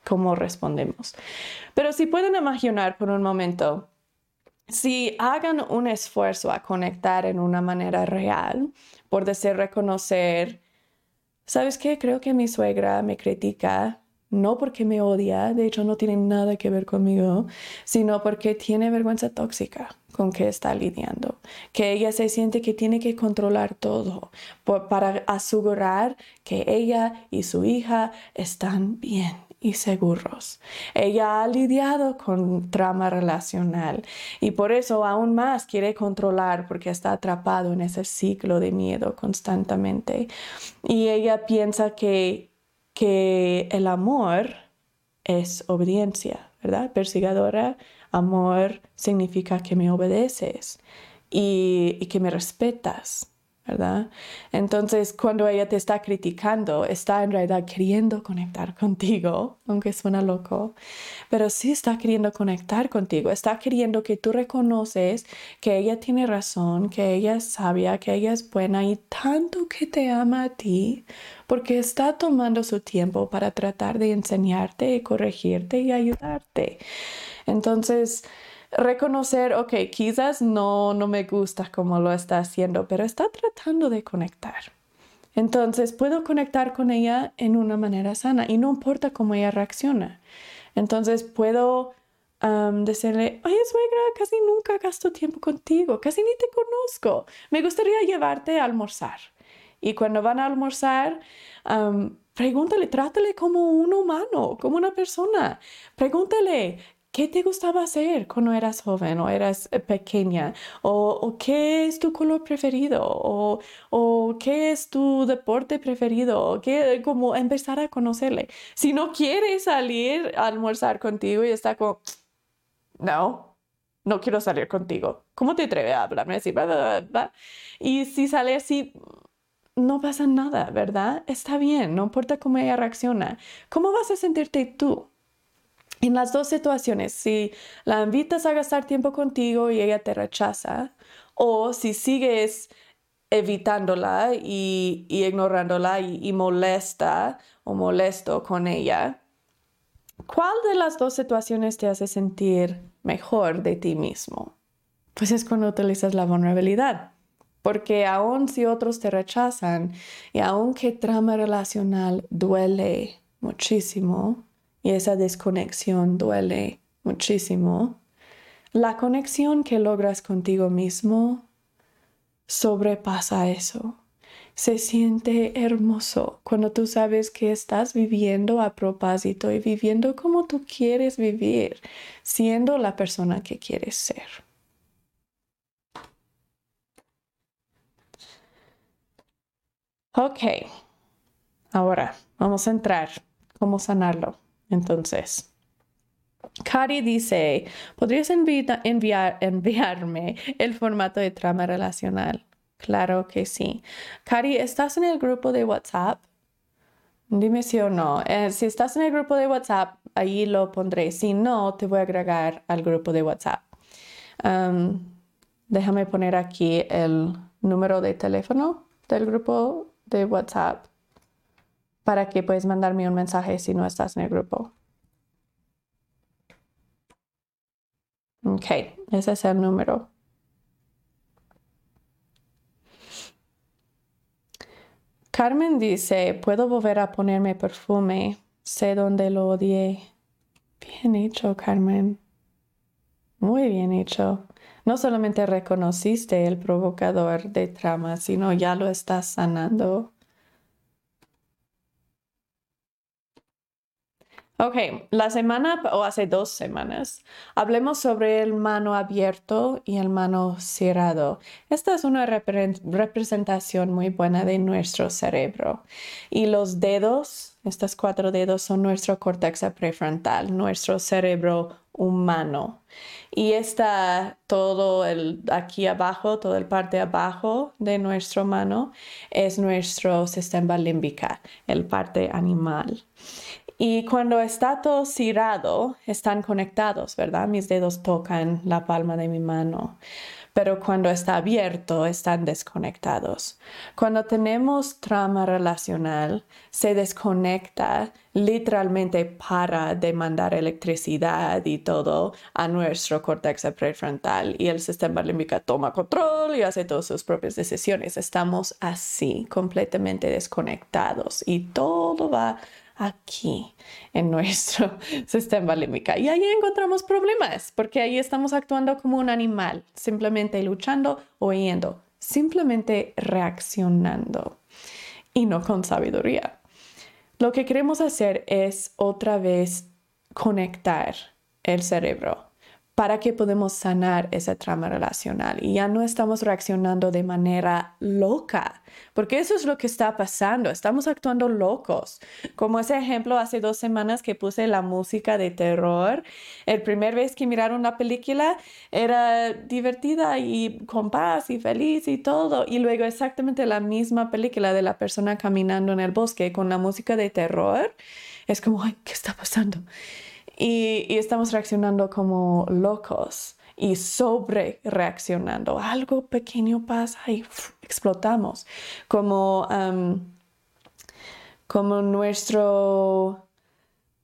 cómo respondemos. Pero si pueden imaginar por un momento, si hagan un esfuerzo a conectar en una manera real, por decir reconocer, ¿sabes qué? Creo que mi suegra me critica no porque me odia, de hecho no tiene nada que ver conmigo, sino porque tiene vergüenza tóxica con que está lidiando, que ella se siente que tiene que controlar todo para asegurar que ella y su hija están bien y seguros. Ella ha lidiado con trama relacional y por eso aún más quiere controlar porque está atrapado en ese ciclo de miedo constantemente. Y ella piensa que que el amor es obediencia, ¿verdad? Persigadora, amor significa que me obedeces y, y que me respetas. Entonces, cuando ella te está criticando, está en realidad queriendo conectar contigo, aunque suena loco, pero sí está queriendo conectar contigo, está queriendo que tú reconoces que ella tiene razón, que ella es sabia, que ella es buena y tanto que te ama a ti, porque está tomando su tiempo para tratar de enseñarte, corregirte y ayudarte. Entonces, reconocer, ok, quizás no, no me gusta cómo lo está haciendo, pero está tratando de conectar. Entonces puedo conectar con ella en una manera sana y no importa cómo ella reacciona. Entonces puedo decirle, oye suegra, casi nunca gasto tiempo contigo, casi ni te conozco. Me gustaría llevarte a almorzar. Y cuando van a almorzar, pregúntale, trátale como un humano, como una persona. Pregúntale, ¿Qué te gustaba hacer cuando eras joven o eras eh, pequeña? ¿O, qué es tu color preferido? ¿O, ¿O, qué es tu deporte preferido? ¿O qué, como empezar a conocerle. Si no quiere salir a almorzar contigo y está como, no, no quiero salir contigo. ¿Cómo te atreves a hablarme así? Y si sale así, no pasa nada, ¿verdad? Está bien, no importa cómo ella reacciona. ¿Cómo vas a sentirte tú? En las dos situaciones, si la invitas a gastar tiempo contigo y ella te rechaza, o si sigues evitándola y, ignorándola y, molesta o molesto con ella, ¿cuál de las dos situaciones te hace sentir mejor de ti mismo? Pues es cuando utilizas la vulnerabilidad. Porque aun si otros te rechazan y aunque trama relacional duele muchísimo y esa desconexión duele muchísimo, la conexión que logras contigo mismo sobrepasa eso. Se siente hermoso cuando tú sabes que estás viviendo a propósito y viviendo como tú quieres vivir, siendo la persona que quieres ser. Ok, ahora vamos a entrar. ¿Cómo sanarlo? Entonces, Cari dice, ¿podrías enviar, enviarme el formato de trama relacional? Claro que sí. Cari, ¿estás en el grupo de WhatsApp? Dime si o no. Eh, si estás en el grupo de WhatsApp, ahí lo pondré. Si no, te voy a agregar al grupo de WhatsApp. déjame poner aquí el número de teléfono del grupo de WhatsApp para que puedas mandarme un mensaje si no estás en el grupo. Ok, ese es el número. Carmen dice, puedo volver a ponerme perfume, sé dónde lo odié. Bien hecho, Carmen. Muy bien hecho. No solamente reconociste el provocador de trama, sino ya lo estás sanando. Ok, la semana o hace dos semanas hablemos sobre el mano abierto y el mano cerrado. Esta es una representación muy buena de nuestro cerebro. Y los dedos, estos cuatro dedos son nuestro córtex prefrontal, nuestro cerebro humano. Y está todo el aquí abajo, toda el parte abajo de nuestra mano es nuestro sistema límbico, el parte animal. Y cuando está todo cerrado, están conectados, ¿verdad? Mis dedos tocan la palma de mi mano. Pero cuando está abierto, están desconectados. Cuando tenemos trama relacional, se desconecta, literalmente para de mandar electricidad y todo a nuestro córtex prefrontal y el sistema límbico toma control y hace todas sus propias decisiones. Estamos así, completamente desconectados y todo va aquí en nuestro sistema límbico. Y ahí encontramos problemas, porque ahí estamos actuando como un animal, simplemente luchando o huyendo, simplemente reaccionando y no con sabiduría. Lo que queremos hacer es otra vez conectar el cerebro para que podamos sanar esa trama relacional y ya no estamos reaccionando de manera loca, porque eso es lo que está pasando, estamos actuando locos. Como ese ejemplo hace dos semanas que puse la música de terror, el primer vez que miraron la película era divertida y con paz y feliz y todo, y luego exactamente la misma película de la persona caminando en el bosque con la música de terror, es como, ay, ¿qué está pasando? Y, estamos reaccionando como locos y sobre reaccionando. Algo pequeño pasa y explotamos. Como, como nuestro,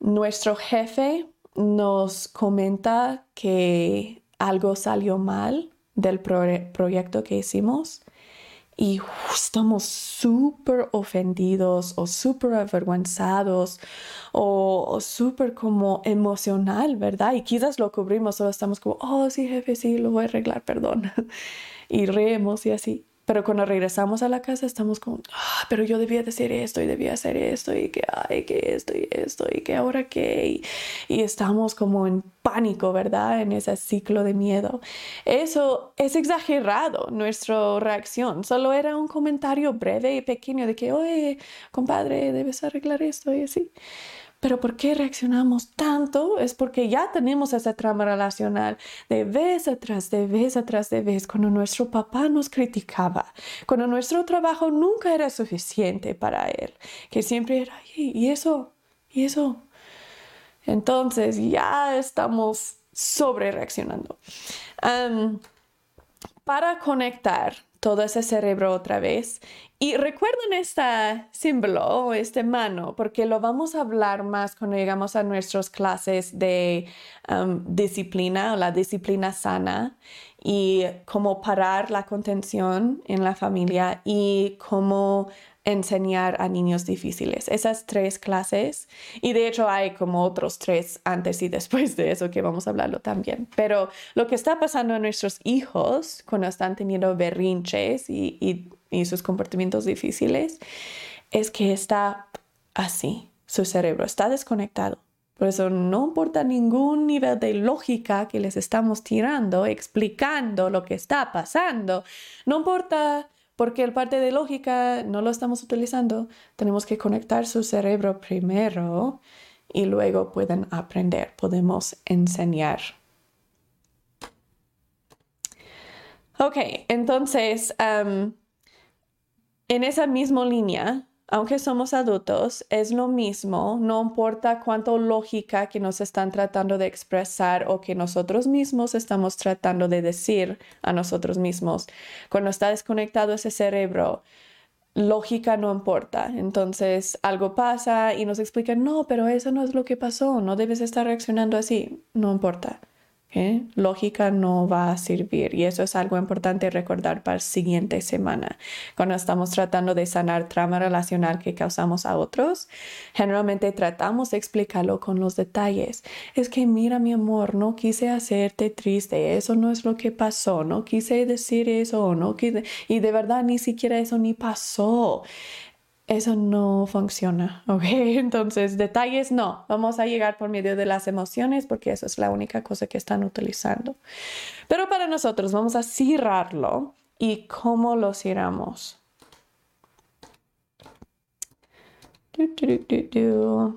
nuestro jefe nos comenta que algo salió mal del proyecto que hicimos y estamos súper ofendidos o súper avergüenzados o, súper como emocional, ¿verdad? Y quizás lo cubrimos o estamos como, oh, sí, jefe, sí, lo voy a arreglar, perdón. y reemos y así. Pero cuando regresamos a la casa estamos como, ah, pero yo debía decir esto y debía hacer esto y que, ay, que esto y esto y que ahora qué. Y, estamos como en pánico, ¿verdad? En ese ciclo de miedo. Eso es exagerado, nuestra reacción. Solo era un comentario breve y pequeño de que, oye, compadre, debes arreglar esto y así. Pero ¿por qué reaccionamos tanto? Es porque ya tenemos esa trama relacional de vez atrás, de vez atrás, de vez, cuando nuestro papá nos criticaba, cuando nuestro trabajo nunca era suficiente para él, que siempre era, y eso, y eso. Entonces ya estamos sobre reaccionando. para conectar todo ese cerebro otra vez. Y recuerden este símbolo, este mano, porque lo vamos a hablar más cuando llegamos a nuestras clases de disciplina o la disciplina sana y cómo parar la contención en la familia y cómo enseñar a niños difíciles. Esas tres clases, y de hecho hay como otros tres antes y después de eso que vamos a hablarlo también. Pero lo que está pasando a nuestros hijos cuando están teniendo berrinches y, y, y sus comportamientos difíciles es que está así, su cerebro está desconectado. Por eso no importa ningún nivel de lógica que les estamos tirando, explicando lo que está pasando, no importa porque el parte de lógica no lo estamos utilizando. Tenemos que conectar su cerebro primero y luego pueden aprender, podemos enseñar. Ok, entonces, en esa misma línea, aunque somos adultos, es lo mismo, no importa cuánto lógica que nos están tratando de expresar o que nosotros mismos estamos tratando de decir a nosotros mismos. Cuando está desconectado ese cerebro, lógica no importa. Entonces algo pasa y nos explican, no, pero eso no es lo que pasó, no debes estar reaccionando así, no importa. Lógica no va a servir y eso es algo importante recordar para la siguiente semana. Cuando estamos tratando de sanar trama relacional que causamos a otros, generalmente tratamos de explicarlo con los detalles. Es que mira mi amor, no quise hacerte triste, eso no es lo que pasó, no quise decir eso, no y de verdad ni siquiera eso ni pasó eso no funciona, ¿ok? Entonces, detalles no, vamos a llegar por medio de las emociones porque eso es la única cosa que están utilizando. Pero para nosotros vamos a cerrarlo y cómo lo cerramos.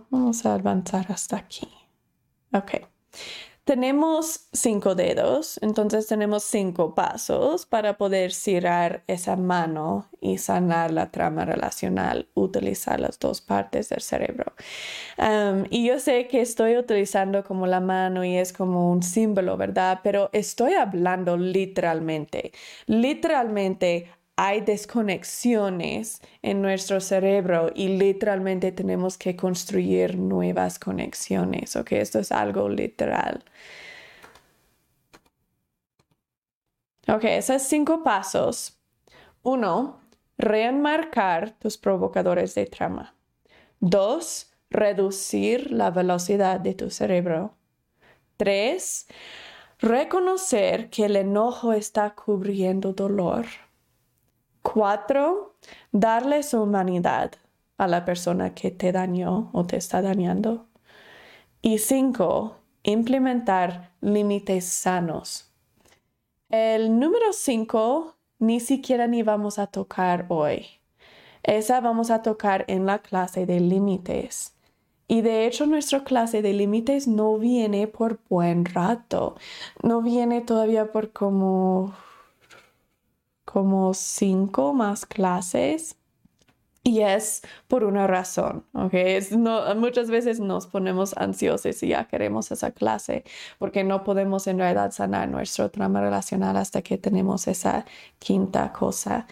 Vamos a avanzar hasta aquí. Ok. Tenemos cinco dedos, entonces tenemos cinco pasos para poder cerrar esa mano y sanar la trama relacional, utilizar las dos partes del cerebro. y yo sé que estoy utilizando como la mano y es como un símbolo, ¿verdad? Pero estoy hablando literalmente. Literalmente hay desconexiones en nuestro cerebro y literalmente tenemos que construir nuevas conexiones, ¿ok? Esto es algo literal. Ok, esos cinco pasos. Uno, reenmarcar tus provocadores de trama. Dos, reducir la velocidad de tu cerebro. Tres, reconocer que el enojo está cubriendo dolor. Cuatro, darle su humanidad a la persona que te dañó o te está dañando. Y cinco, implementar límites sanos. El número cinco ni siquiera ni vamos a tocar hoy. Esa vamos a tocar en la clase de límites. Y de hecho nuestra clase de límites no viene por buen rato. No viene todavía por como como cinco más clases y es por una razón, ¿ok? muchas veces nos ponemos ansiosos y ya queremos esa clase porque no podemos en realidad sanar nuestro trama relacional hasta que tenemos esa quinta cosa.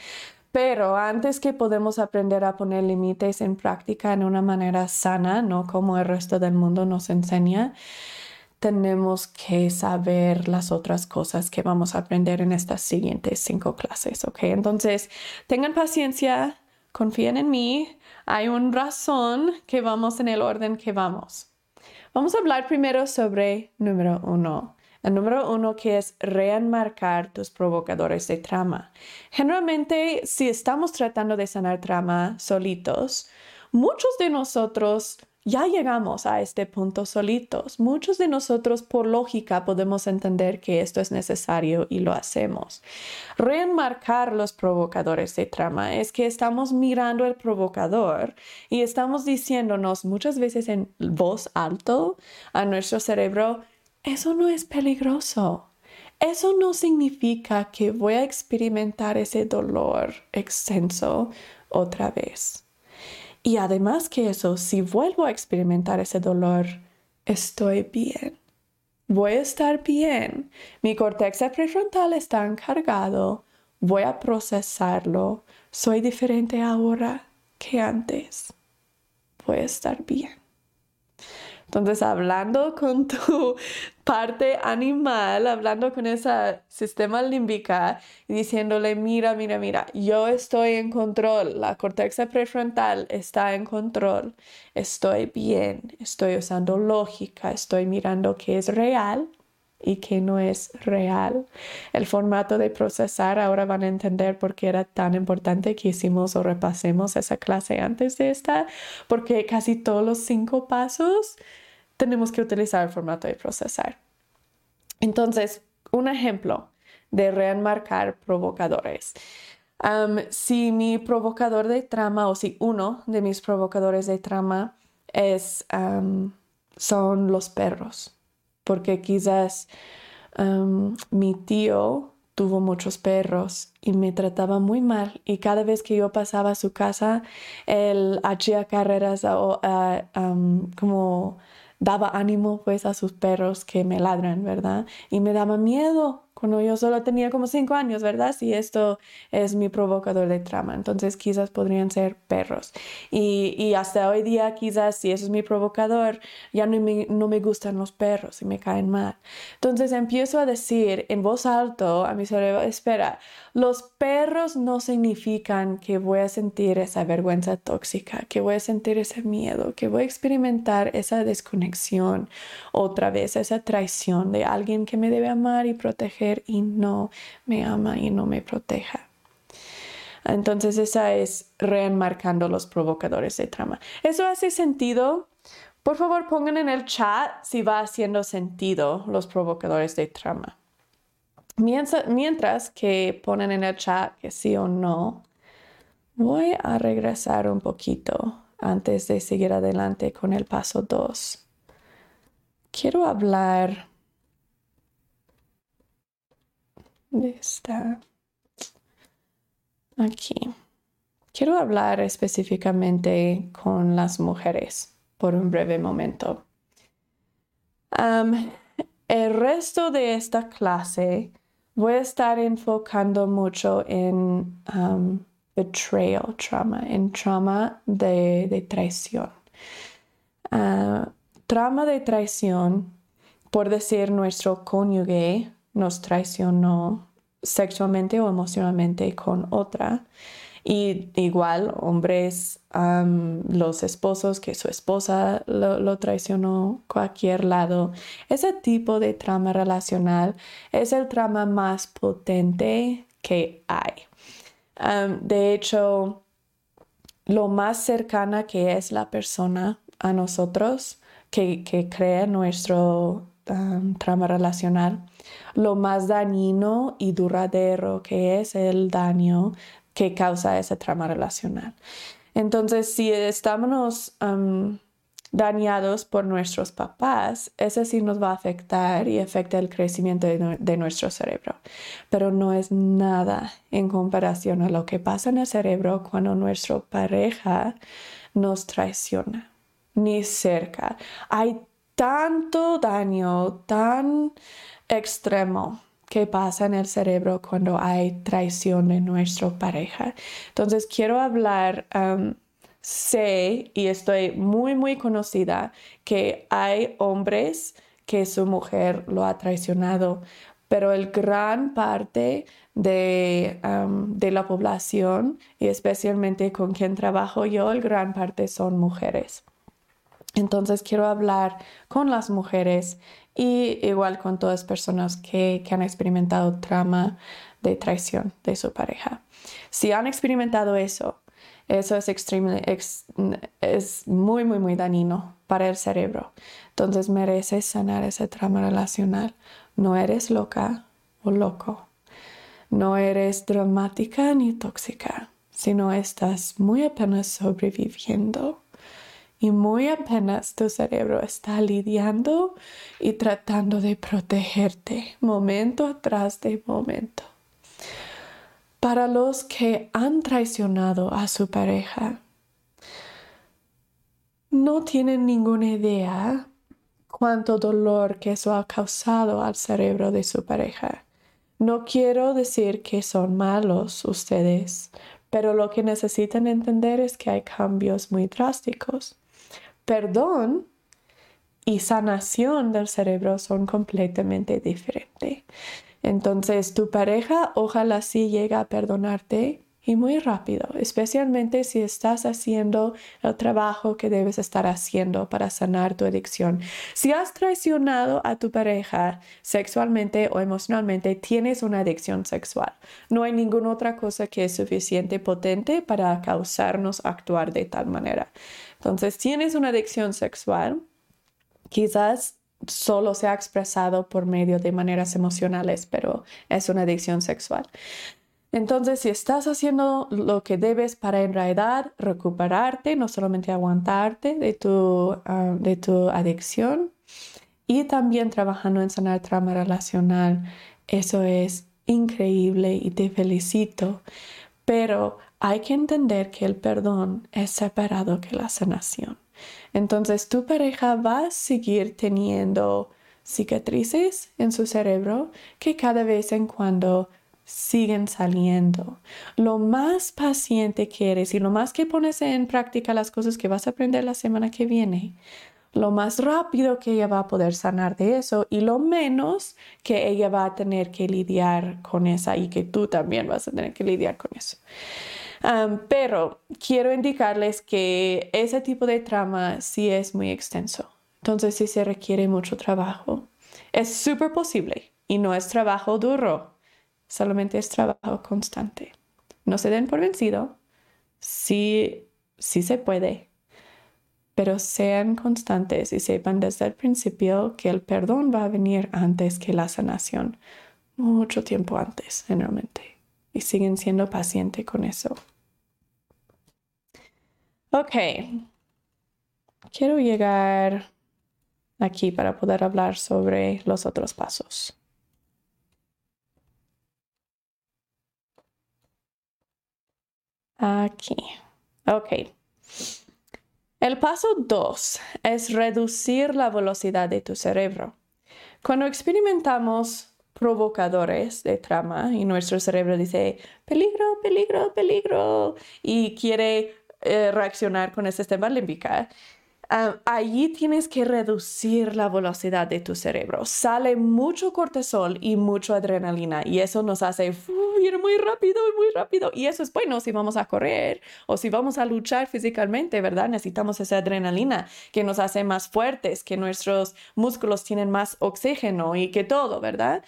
Pero antes que podemos aprender a poner límites en práctica en una manera sana, no como el resto del mundo nos enseña, tenemos que saber las otras cosas que vamos a aprender en estas siguientes cinco clases, ¿ok? Entonces, tengan paciencia, confíen en mí, hay una razón que vamos en el orden que vamos. Vamos a hablar primero sobre número uno. El número uno que es reenmarcar tus provocadores de trama. Generalmente, si estamos tratando de sanar trama solitos, muchos de nosotros ya llegamos a este punto solitos. Muchos de nosotros por lógica podemos entender que esto es necesario y lo hacemos. Reenmarcar los provocadores de trama es que estamos mirando el provocador y estamos diciéndonos muchas veces en voz alto a nuestro cerebro, eso no es peligroso. Eso no significa que voy a experimentar ese dolor extenso otra vez. Y además que eso, si vuelvo a experimentar ese dolor, estoy bien. Voy a estar bien. Mi corteza prefrontal está encargado. Voy a procesarlo. Soy diferente ahora que antes. Voy a estar bien. Entonces, hablando con tu parte animal, hablando con ese sistema límbica y diciéndole, mira, mira, mira, yo estoy en control, la corteza prefrontal está en control, estoy bien, estoy usando lógica, estoy mirando qué es real y qué no es real. El formato de procesar ahora van a entender por qué era tan importante que hicimos o repasemos esa clase antes de esta, porque casi todos los cinco pasos tenemos que utilizar el formato de procesar. Entonces, un ejemplo de reenmarcar provocadores. si mi provocador de trama o si uno de mis provocadores de trama es, son los perros, porque quizás mi tío tuvo muchos perros y me trataba muy mal y cada vez que yo pasaba a su casa él hacía carreras o como daba ánimo pues a sus perros que me ladran, ¿verdad? Y me daba miedo cuando yo solo tenía como cinco años, ¿verdad? Si esto es mi provocador de trama, entonces quizás podrían ser perros. Y, hasta hoy día quizás si eso es mi provocador, ya no me, no me gustan los perros y me caen mal. Entonces empiezo a decir en voz alto a mi cerebro, espera, los perros no significan que voy a sentir esa vergüenza tóxica, que voy a sentir ese miedo, que voy a experimentar esa desconexión otra vez, esa traición de alguien que me debe amar y proteger y no me ama y no me proteja. Entonces esa es reenmarcando los provocadores de trama. ¿Eso hace sentido? Por favor pongan en el chat si va haciendo sentido los provocadores de trama. Mientras, que ponen en el chat que sí o no, voy a regresar un poquito antes de seguir adelante con el paso 2. Quiero hablar está aquí. Quiero hablar específicamente con las mujeres por un breve momento. el resto de esta clase voy a estar enfocando mucho en betrayal trauma, en trauma de, traición. Uh, trauma de traición, por decir nuestro cónyuge nos traicionó sexualmente o emocionalmente con otra. Y igual, hombres, los esposos, que su esposa lo, traicionó, cualquier lado. Ese tipo de trama relacional es el trama más potente que hay. de hecho, lo más cercana que es la persona a nosotros, que, que crea nuestro trama relacional, lo más dañino y duradero que es el daño que causa esa trama relacional. Entonces, si estamos dañados por nuestros papás, ese sí nos va a afectar y afecta el crecimiento de, de, nuestro cerebro. Pero no es nada en comparación a lo que pasa en el cerebro cuando nuestra pareja nos traiciona, ni cerca. Hay tanto daño, tan extremo que pasa en el cerebro cuando hay traición de nuestra pareja. Entonces quiero hablar, um, sé y estoy muy, muy conocida que hay hombres que su mujer lo ha traicionado, pero el gran parte de, um, de la población y especialmente con quien trabajo yo, el gran parte son mujeres. Entonces quiero hablar con las mujeres y igual con todas personas que, han experimentado trauma de traición de su pareja. Si han experimentado eso Eso es, es muy, muy, muy dañino para el cerebro. Entonces mereces sanar ese trama relacional. No eres loca o loco. No eres dramática ni tóxica, sino estás muy apenas sobreviviendo y muy apenas tu cerebro está lidiando y tratando de protegerte momento tras de momento. Para los que han traicionado a su pareja, no tienen ninguna idea cuánto dolor que eso ha causado al cerebro de su pareja. No quiero decir que son malos ustedes, pero lo que necesitan entender es que hay cambios muy drásticos perdón y sanación del cerebro son completamente diferentes. Entonces, tu pareja ojalá sí llega a perdonarte y muy rápido, especialmente si estás haciendo el trabajo que debes estar haciendo para sanar tu adicción. Si has traicionado a tu pareja sexualmente o emocionalmente, tienes una adicción sexual. No hay ninguna otra cosa que es suficiente potente para causarnos actuar de tal manera. Entonces, tienes una adicción sexual, quizás solo se ha expresado por medio de maneras emocionales, pero es una adicción sexual. Entonces, si estás haciendo lo que debes para en realidad recuperarte, no solamente aguantarte de tu, ah, de tu adicción, y también trabajando en sanar trauma relacional, eso es increíble y te felicito. Pero hay que entender que el perdón es separado que la sanación. Entonces tu pareja va a seguir teniendo cicatrices en su cerebro que cada vez en cuando siguen saliendo. Lo más paciente que eres y lo más que pones en práctica las cosas que vas a aprender la semana que viene, lo más rápido que ella va a poder sanar de eso y lo menos que ella va a tener que lidiar con esa y que tú también vas a tener que lidiar con eso pero quiero indicarles que ese tipo de trama sí es muy extenso. Entonces sí se requiere mucho trabajo. Es súper posible y no es trabajo duro, solamente es trabajo constante. No se den por vencido. Sí, sí se puede. Pero sean constantes y sepan desde el principio que el perdón va a venir antes que la sanación. Mucho tiempo antes, generalmente. Y siguen siendo pacientes con eso. Ok. Quiero llegar aquí para poder hablar sobre los otros pasos. Aquí. Ok. El paso 2 es reducir la velocidad de tu cerebro. Cuando experimentamos provocadores de trama y nuestro cerebro dice peligro, peligro, peligro y quiere eh, reaccionar con ese sistema límbico, ah, allí tienes que reducir la velocidad de tu cerebro. Sale mucho cortisol y mucho adrenalina y eso nos hace ir muy rápido y muy rápido. Y eso es bueno si vamos a correr o si vamos a luchar físicamente, ¿verdad? Necesitamos esa adrenalina que nos hace más fuertes, que nuestros músculos tienen más oxígeno y que todo, ¿verdad?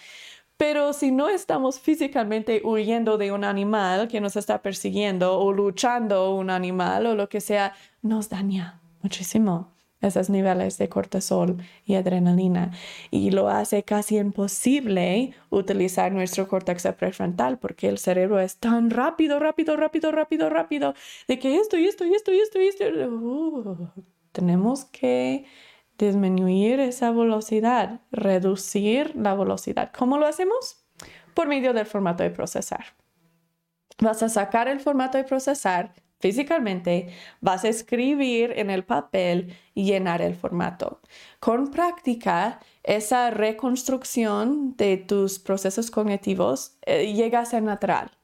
Pero si no estamos físicamente huyendo de un animal que nos está persiguiendo o luchando un animal o lo que sea, nos daña muchísimo esos niveles de cortisol y adrenalina y lo hace casi imposible utilizar nuestro córtex prefrontal porque el cerebro es tan rápido, rápido, rápido, rápido, rápido de que esto y esto y esto y esto y esto. Uh, tenemos que disminuir esa velocidad, reducir la velocidad. ¿Cómo lo hacemos? Por medio del formato de procesar. Vas a sacar el formato de procesar físicamente, vas a escribir en el papel y llenar el formato. Con práctica, esa reconstrucción de tus procesos cognitivos eh, llega a ser natural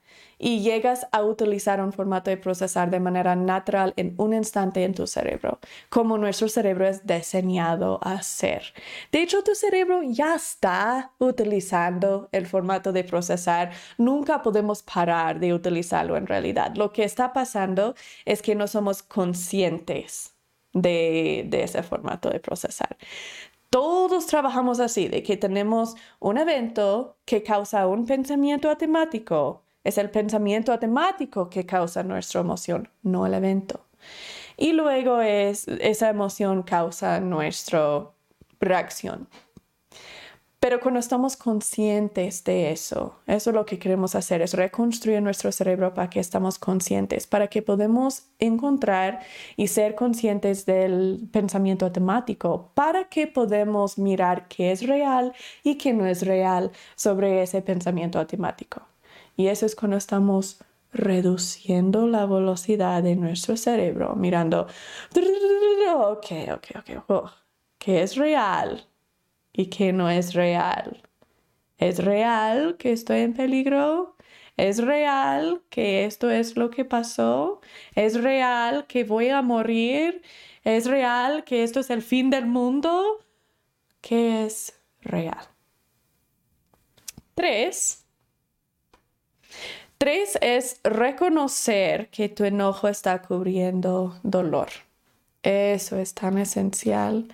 y llegas a utilizar un formato de procesar de manera natural en un instante en tu cerebro, como nuestro cerebro es diseñado a ser. De hecho, tu cerebro ya está utilizando el formato de procesar. Nunca podemos parar de utilizarlo en realidad. Lo que está pasando es que no somos conscientes de, de ese formato de procesar. Todos trabajamos así, de que tenemos un evento que causa un pensamiento automático Es el pensamiento automático que causa nuestra emoción, no el evento. Y luego es, esa emoción causa nuestra reacción. Pero cuando estamos conscientes de eso, eso es lo que queremos hacer, es reconstruir nuestro cerebro para que estamos conscientes, para que podamos encontrar y ser conscientes del pensamiento automático, para que podamos mirar qué es real y qué no es real sobre ese pensamiento automático. Y eso es cuando estamos reduciendo la velocidad de nuestro cerebro, mirando, ok, ok, ok, oh, ¿qué es real? y que no es real. ¿Es real que estoy en peligro? ¿Es real que esto es lo que pasó? ¿Es real que voy a morir? ¿Es real que esto es el fin del mundo? ¿Qué es real? Tres. Tres es reconocer que tu enojo está cubriendo dolor. Eso es tan esencial.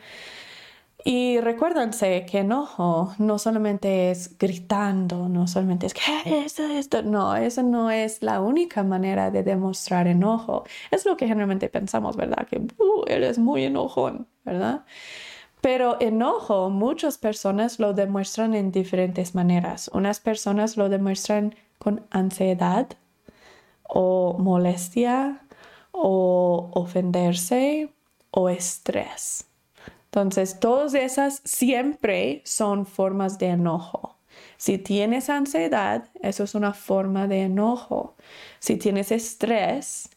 Y recuérdense que enojo no solamente es gritando, no solamente es que esto, esto, no, eso no es la única manera de demostrar enojo. Es lo que generalmente pensamos, ¿verdad? Que uh, eres muy enojón, ¿verdad? Pero enojo, muchas personas lo demuestran en diferentes maneras. Unas personas lo demuestran con ansiedad o molestia o ofenderse o estrés. Entonces, todas esas siempre son formas de enojo. Si tienes ansiedad, eso es una forma de enojo. Si tienes estrés,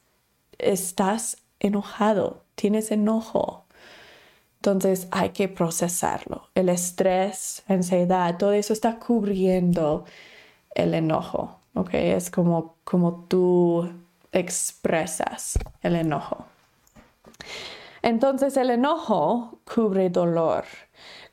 estás enojado, tienes enojo. Entonces hay que procesarlo. El estrés, ansiedad, todo eso está cubriendo el enojo. ¿ok? Es como, como tú expresas el enojo. Entonces el enojo cubre dolor.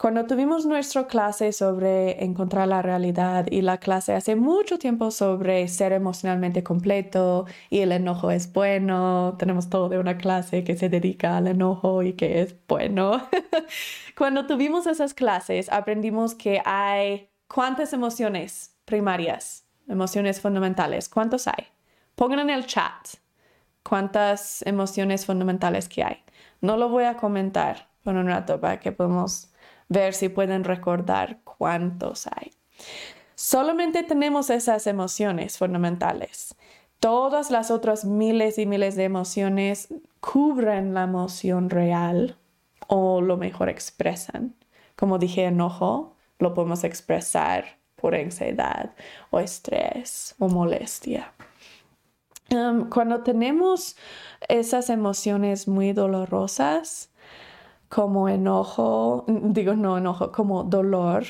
Cuando tuvimos nuestra clase sobre encontrar la realidad y la clase hace mucho tiempo sobre ser emocionalmente completo y el enojo es bueno, tenemos todo de una clase que se dedica al enojo y que es bueno. Cuando tuvimos esas clases aprendimos que hay cuántas emociones primarias, emociones fundamentales, ¿cuántos hay? Pongan en el chat cuántas emociones fundamentales que hay. No lo voy a comentar por un rato para que podamos ver si pueden recordar cuántos hay. Solamente tenemos esas emociones fundamentales. Todas las otras miles y miles de emociones cubren la emoción real o lo mejor expresan. Como dije, enojo lo podemos expresar por ansiedad o estrés o molestia. Um, cuando tenemos esas emociones muy dolorosas, como enojo, digo no enojo, como dolor,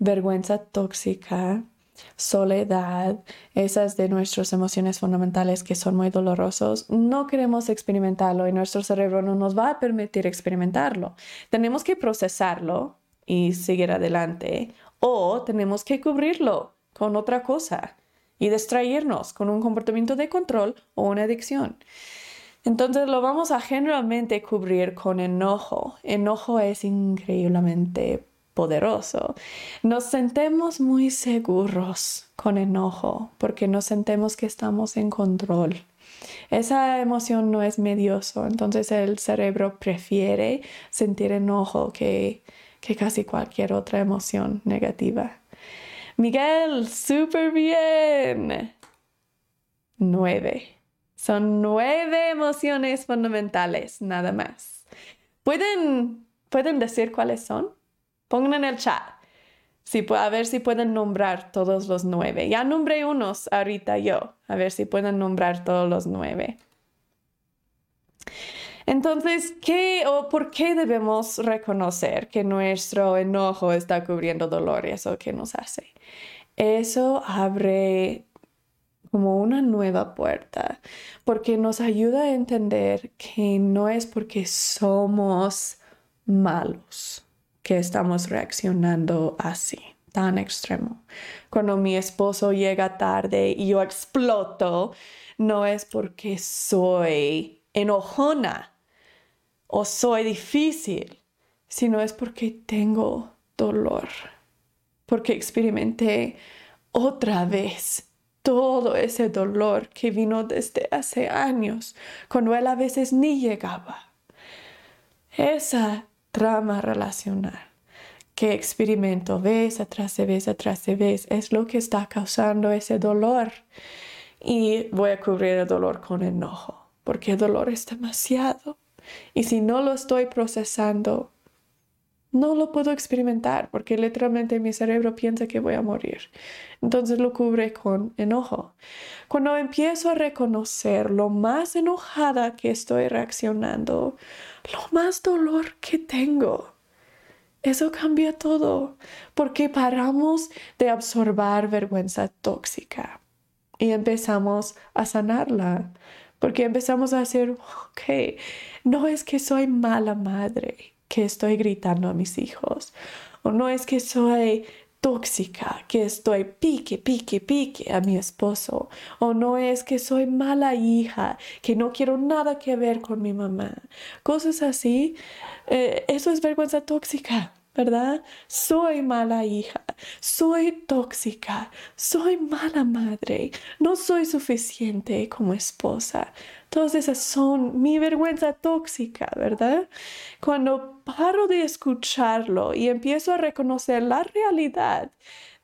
vergüenza tóxica, soledad, esas de nuestras emociones fundamentales que son muy dolorosos, no queremos experimentarlo y nuestro cerebro no nos va a permitir experimentarlo. Tenemos que procesarlo y seguir adelante o tenemos que cubrirlo con otra cosa y distraernos con un comportamiento de control o una adicción. Entonces lo vamos a generalmente cubrir con enojo. Enojo es increíblemente poderoso. Nos sentemos muy seguros con enojo porque nos sentemos que estamos en control. Esa emoción no es medioso, entonces el cerebro prefiere sentir enojo que, que casi cualquier otra emoción negativa. Miguel, súper bien. Nueve. Son nueve emociones fundamentales, nada más. ¿Pueden, ¿pueden decir cuáles son? Pongan en el chat. Si, a ver si pueden nombrar todos los nueve. Ya nombré unos ahorita yo. A ver si pueden nombrar todos los nueve. Entonces, ¿qué o por qué debemos reconocer que nuestro enojo está cubriendo dolor y eso que nos hace? Eso abre como una nueva puerta, porque nos ayuda a entender que no es porque somos malos que estamos reaccionando así, tan extremo. Cuando mi esposo llega tarde y yo exploto, no es porque soy enojona o soy difícil, sino es porque tengo dolor, porque experimenté otra vez todo ese dolor que vino desde hace años, cuando él a veces ni llegaba. Esa trama relacional que experimento vez atrás de vez atrás de vez es lo que está causando ese dolor. Y voy a cubrir el dolor con enojo, porque el dolor es demasiado. Y si no lo estoy procesando, no lo puedo experimentar porque literalmente mi cerebro piensa que voy a morir. Entonces lo cubre con enojo. Cuando empiezo a reconocer lo más enojada que estoy reaccionando, lo más dolor que tengo, eso cambia todo porque paramos de absorber vergüenza tóxica y empezamos a sanarla. Porque empezamos a hacer, ok, no es que soy mala madre, que estoy gritando a mis hijos. O no es que soy tóxica, que estoy pique, pique, pique a mi esposo. O no es que soy mala hija, que no quiero nada que ver con mi mamá. Cosas así. Eh, eso es vergüenza tóxica. ¿verdad? Soy mala hija, soy tóxica, soy mala madre, no soy suficiente como esposa. Todas esas son mi vergüenza tóxica, ¿verdad? Cuando paro de escucharlo y empiezo a reconocer la realidad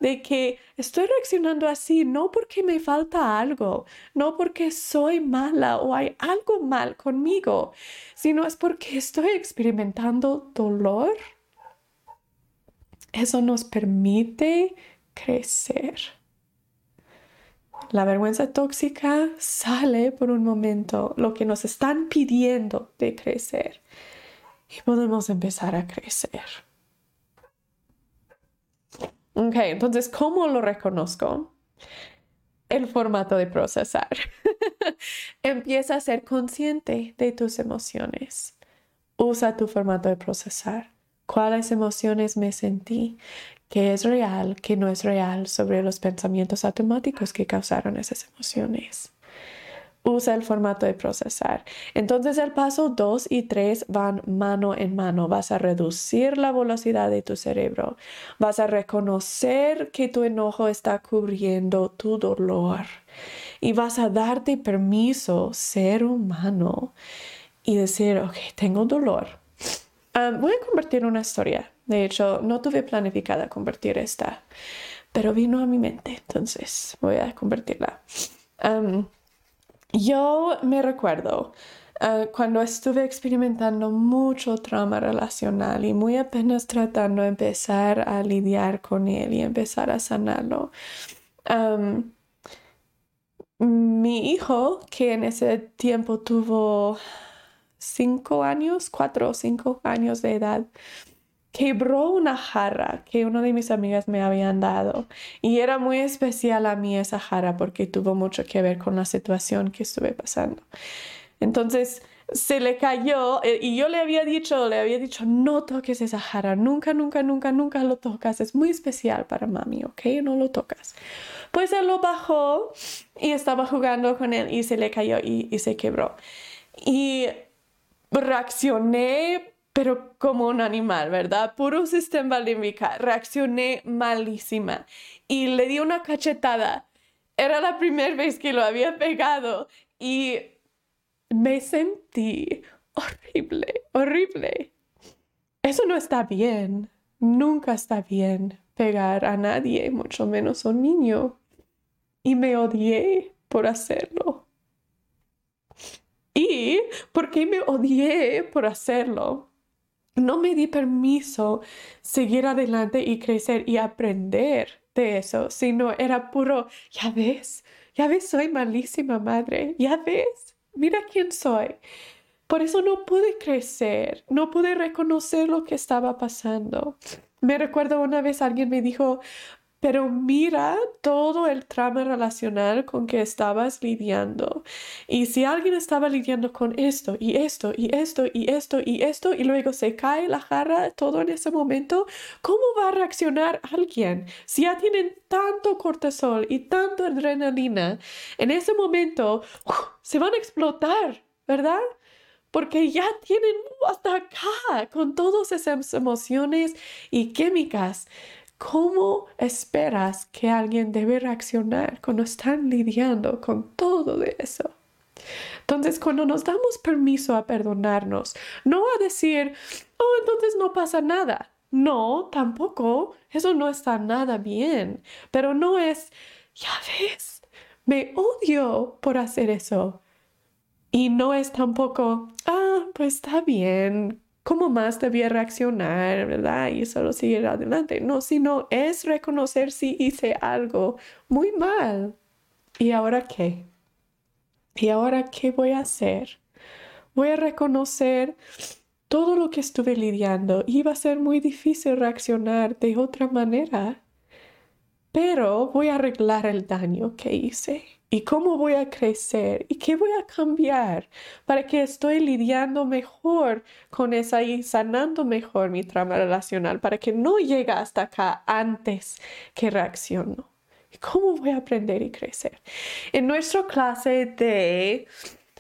de que estoy reaccionando así no porque me falta algo, no porque soy mala o hay algo mal conmigo, sino es porque estoy experimentando dolor eso nos permite crecer. La vergüenza tóxica sale por un momento, lo que nos están pidiendo de crecer. Y podemos empezar a crecer. Ok, entonces, ¿cómo lo reconozco? El formato de procesar. Empieza a ser consciente de tus emociones. Usa tu formato de procesar cuáles emociones me sentí, qué es real, qué no es real sobre los pensamientos automáticos que causaron esas emociones. Usa el formato de procesar. Entonces el paso 2 y 3 van mano en mano. Vas a reducir la velocidad de tu cerebro. Vas a reconocer que tu enojo está cubriendo tu dolor. Y vas a darte permiso ser humano y decir, ok, tengo dolor, voy a convertir una historia. De hecho, no tuve planificada convertir esta, pero vino a mi mente, entonces voy a convertirla. Yo me recuerdo ah, cuando estuve experimentando mucho trauma relacional y muy apenas tratando de empezar a lidiar con él y empezar a sanarlo. mi hijo, que en ese tiempo tuvo cinco años, cuatro o cinco años de edad, quebró una jarra que una de mis amigas me habían dado. Y era muy especial a mí esa jarra porque tuvo mucho que ver con la situación que estuve pasando. Entonces se le cayó eh, y yo le había dicho, le había dicho, no toques esa jarra, nunca, nunca, nunca, nunca lo tocas, es muy especial para mami, ¿ok? No lo tocas. Pues él lo bajó y estaba jugando con él y se le cayó y, y se quebró. Y reaccioné, pero como un animal, ¿verdad? Puro sistema límbico. Reaccioné malísima y le di una cachetada. Era la primera vez que lo había pegado y me sentí horrible, horrible. Eso no está bien. Nunca está bien pegar a nadie, mucho menos a un niño. Y me odié por hacerlo. Y porque me odié por hacerlo, no me di permiso seguir adelante y crecer y aprender de eso, sino era puro, ya ves, ya ves, soy malísima madre, ya ves, mira quién soy. Por eso no pude crecer, no pude reconocer lo que estaba pasando. Me recuerdo una vez alguien me dijo, pero mira todo el trama relacional con que estabas lidiando. Y si alguien estaba lidiando con esto y esto y esto y esto y esto y luego se cae la jarra todo en ese momento, ¿cómo va a reaccionar alguien? Si ya tienen tanto cortisol y tanta adrenalina, en ese momento se van a explotar, ¿verdad? porque ya tienen hasta acá con todas esas emociones y químicas ¿Cómo esperas que alguien debe reaccionar cuando están lidiando con todo eso? Entonces, cuando nos damos permiso a perdonarnos, no a decir, oh, entonces no pasa nada. No, tampoco. Eso no está nada bien. Pero no es, ya ves, me odio por hacer eso. Y no es tampoco, ah, pues está bien, ¿cómo más debía reaccionar, verdad? Y solo seguir adelante. No, sino es reconocer si hice algo muy mal. ¿Y ahora qué? ¿Y ahora qué voy a hacer? Voy a reconocer todo lo que estuve lidiando. Iba a ser muy difícil reaccionar de otra manera. Pero voy a arreglar el daño que hice. ¿Y cómo voy a crecer? ¿Y qué voy a cambiar para que estoy lidiando mejor con esa y sanando mejor mi trama relacional para que no llegue hasta acá antes que reacciono? ¿Cómo voy a aprender y crecer? En nuestra clase de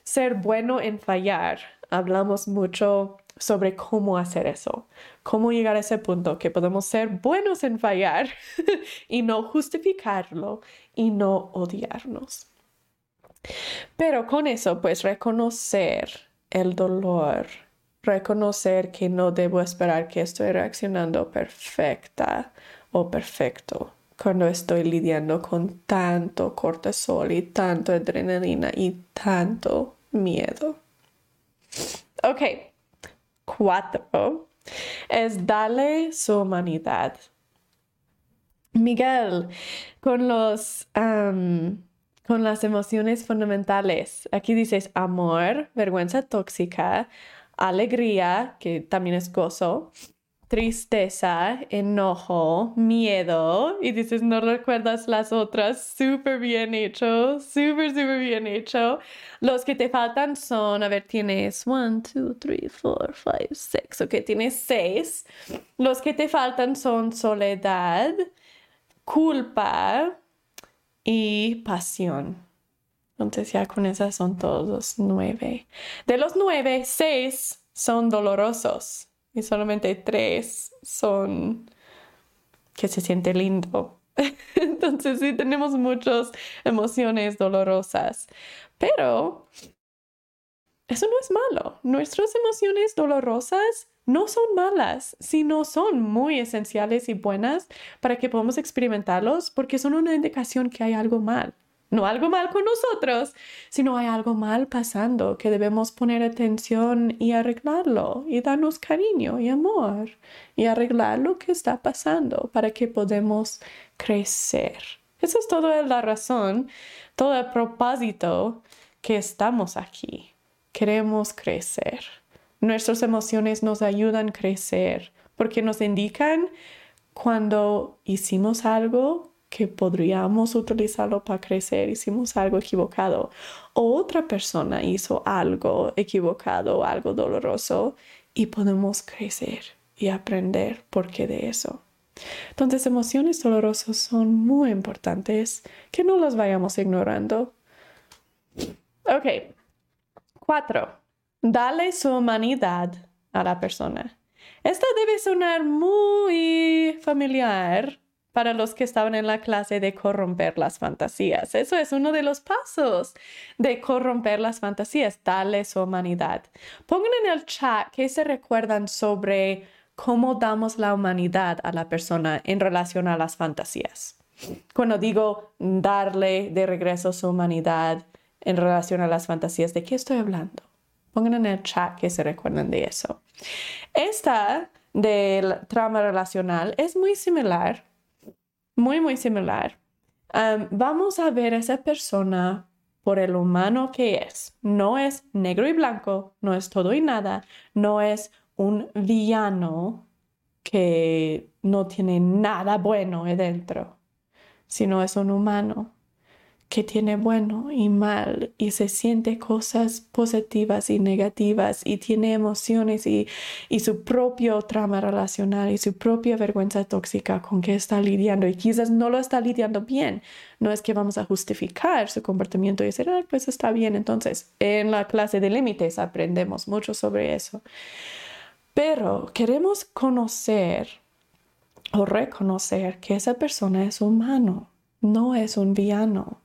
ser bueno en fallar, hablamos mucho sobre cómo hacer eso, cómo llegar a ese punto que podemos ser buenos en fallar y no justificarlo y no odiarnos. Pero con eso, pues reconocer el dolor, reconocer que no debo esperar que estoy reaccionando perfecta o perfecto cuando estoy lidiando con tanto cortisol y tanto adrenalina y tanto miedo. Ok, cuatro es darle su humanidad. Miguel, con los con las emociones fundamentales. Aquí dices amor, vergüenza tóxica, alegría, que también es gozo, tristeza, enojo, miedo, y dices, no recuerdas las otras, súper bien hecho, súper, súper bien hecho. Los que te faltan son, a ver, tienes 1, 2, 3, 4, 5, 6, ok, tienes 6. Los que te faltan son soledad, culpa y pasión. Entonces ya con esas son todos los nueve. De los nueve, seis son dolorosos y solamente tres son que se siente lindo. Entonces sí tenemos muchas emociones dolorosas, pero eso no es malo. Nuestras emociones dolorosas no son malas, sino son muy esenciales y buenas para que podamos experimentarlos porque son una indicación que hay algo mal. No algo mal con nosotros, sino hay algo mal pasando que debemos poner atención y arreglarlo y darnos cariño y amor y arreglar lo que está pasando para que podamos crecer. Esa es toda la razón, todo el propósito que estamos aquí. Queremos crecer. Nuestras emociones nos ayudan a crecer porque nos indican cuando hicimos algo que podríamos utilizarlo para crecer, hicimos algo equivocado, o otra persona hizo algo equivocado, algo doloroso, y podemos crecer y aprender por qué de eso. Entonces, emociones dolorosas son muy importantes, que no las vayamos ignorando. Ok. Cuatro. Dale su humanidad a la persona. Esta debe sonar muy familiar para los que estaban en la clase de corromper las fantasías. Eso es uno de los pasos de corromper las fantasías, darle su humanidad. Pongan en el chat qué se recuerdan sobre cómo damos la humanidad a la persona en relación a las fantasías. Cuando digo darle de regreso su humanidad en relación a las fantasías, ¿de qué estoy hablando? Pongan en el chat qué se recuerdan de eso. Esta del trama relacional es muy similar muy, muy similar. vamos a ver a esa persona por el humano que es. No es negro y blanco, no es todo y nada, no es un villano que no tiene nada bueno dentro, sino es un humano que tiene bueno y mal y se siente cosas positivas y negativas y tiene emociones y, y su propio trama relacional y su propia vergüenza tóxica con que está lidiando y quizás no lo está lidiando bien. No es que vamos a justificar su comportamiento y decir, ah, pues está bien. Entonces, en la clase de límites aprendemos mucho sobre eso. Pero queremos conocer o reconocer que esa persona es humano, no es un villano.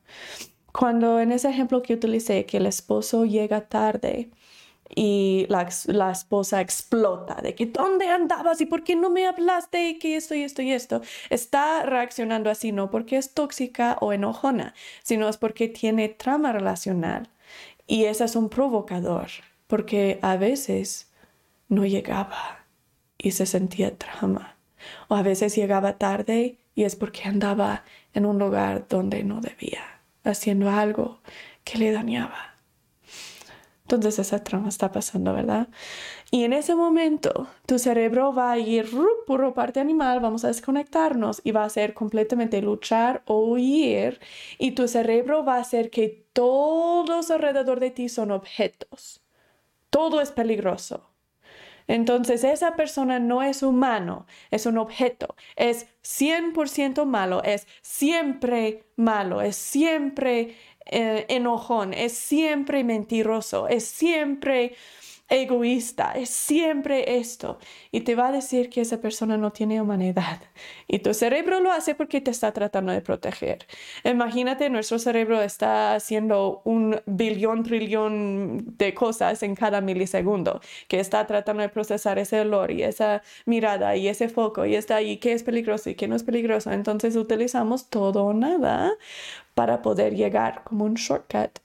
Cuando en ese ejemplo que utilicé, que el esposo llega tarde, y la, esposa explota de que ¿dónde andabas y por qué no me hablaste y que esto y esto y esto? Está reaccionando así no porque es tóxica o enojona, sino es porque tiene trama relacional y ese es un provocador porque a veces no llegaba y se sentía trama o a veces llegaba tarde y es porque andaba en un lugar donde no debía, haciendo algo que le dañaba. Entonces esa trama está pasando, ¿verdad? Y en ese momento tu cerebro va a ir por parte animal, vamos a desconectarnos y va a ser completamente luchar o huir y tu cerebro va a hacer que todos alrededor de ti son objetos. Todo es peligroso. Entonces esa persona no es humano, es un objeto, es 100% malo, es siempre malo, es siempre eh, enojón, es siempre mentiroso, es siempre egoísta, es siempre esto. Y te va a decir que esa persona no tiene humanidad. Y tu cerebro lo hace porque te está tratando de proteger. Imagínate, nuestro cerebro está haciendo un billón, trillón de cosas en cada milisegundo, que está tratando de procesar ese olor y esa mirada y ese foco y está ahí, qué es peligroso y qué no es peligroso. Entonces utilizamos todo o nada para poder llegar como un shortcut,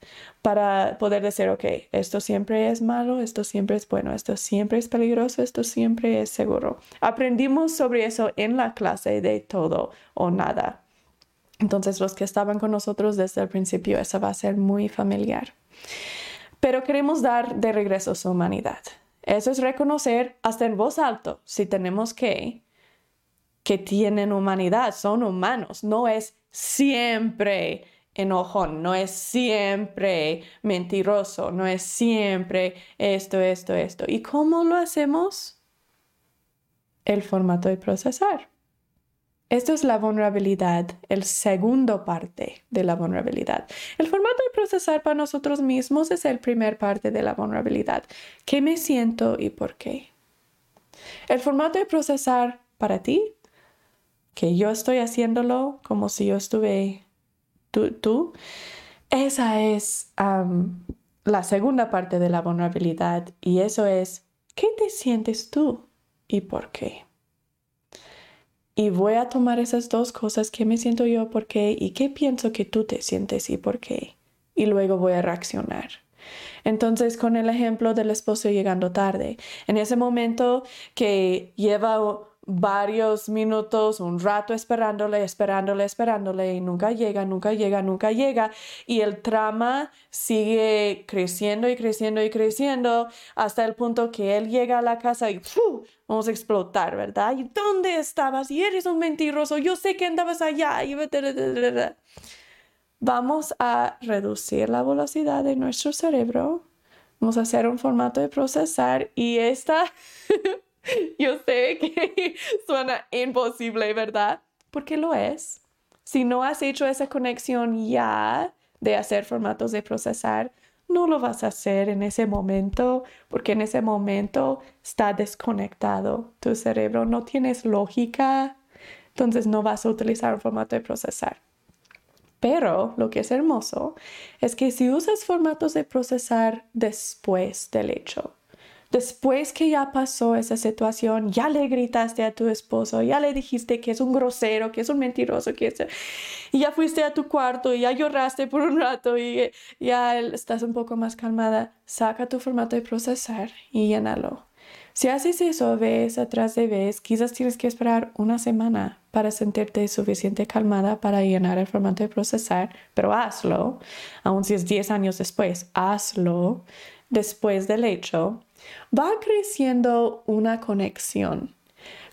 para poder decir, ok, esto siempre es malo, esto siempre es bueno, esto siempre es peligroso, esto siempre es seguro. Aprendimos sobre eso en la clase de todo o nada. Entonces los que estaban con nosotros desde el principio, eso va a ser muy familiar. Pero queremos dar de regreso su humanidad. Eso es reconocer hasta en voz alto, si tenemos que, que tienen humanidad, son humanos, no es siempre enojón, no es siempre mentiroso, no es siempre esto, esto, esto. ¿Y cómo lo hacemos? El formato de procesar. Esto es la vulnerabilidad, el segundo parte de la vulnerabilidad. El formato de procesar para nosotros mismos es el primer parte de la vulnerabilidad. ¿Qué me siento y por qué? El formato de procesar para ti que yo estoy haciéndolo como si yo estuve tú, esa es la segunda parte de la vulnerabilidad y eso es, ¿qué te sientes tú y por qué? Y voy a tomar esas dos cosas, ¿qué me siento yo, por qué? Y qué pienso que tú te sientes y por qué. Y luego voy a reaccionar. Entonces, con el ejemplo del esposo llegando tarde, en ese momento que lleva varios minutos, un rato esperándole, esperándole, esperándole y nunca llega, nunca llega, nunca llega y el trama sigue creciendo y creciendo y creciendo hasta el punto que él llega a la casa y vamos a explotar, ¿verdad? ¿Y dónde estabas? Y eres un mentiroso, yo sé que andabas allá y vamos a reducir la velocidad de nuestro cerebro. Vamos a hacer un formato de procesar y esta Yo sé que suena imposible, ¿verdad? Porque lo es. Si no has hecho esa conexión ya de hacer formatos de procesar, no lo vas a hacer en ese momento, porque en ese momento está desconectado tu cerebro, no tienes lógica, entonces no vas a utilizar un formato de procesar. Pero lo que es hermoso es que si usas formatos de procesar después del hecho, Después que ya pasó esa situación, ya le gritaste a tu esposo, ya le dijiste que es un grosero, que es un mentiroso, que es... Y ya fuiste a tu cuarto y ya lloraste por un rato y ya estás un poco más calmada. Saca tu formato de procesar y llénalo. Si haces eso vez atrás de vez, quizás tienes que esperar una semana para sentirte suficiente calmada para llenar el formato de procesar, pero hazlo, aun si es 10 años después, hazlo después del hecho va creciendo una conexión.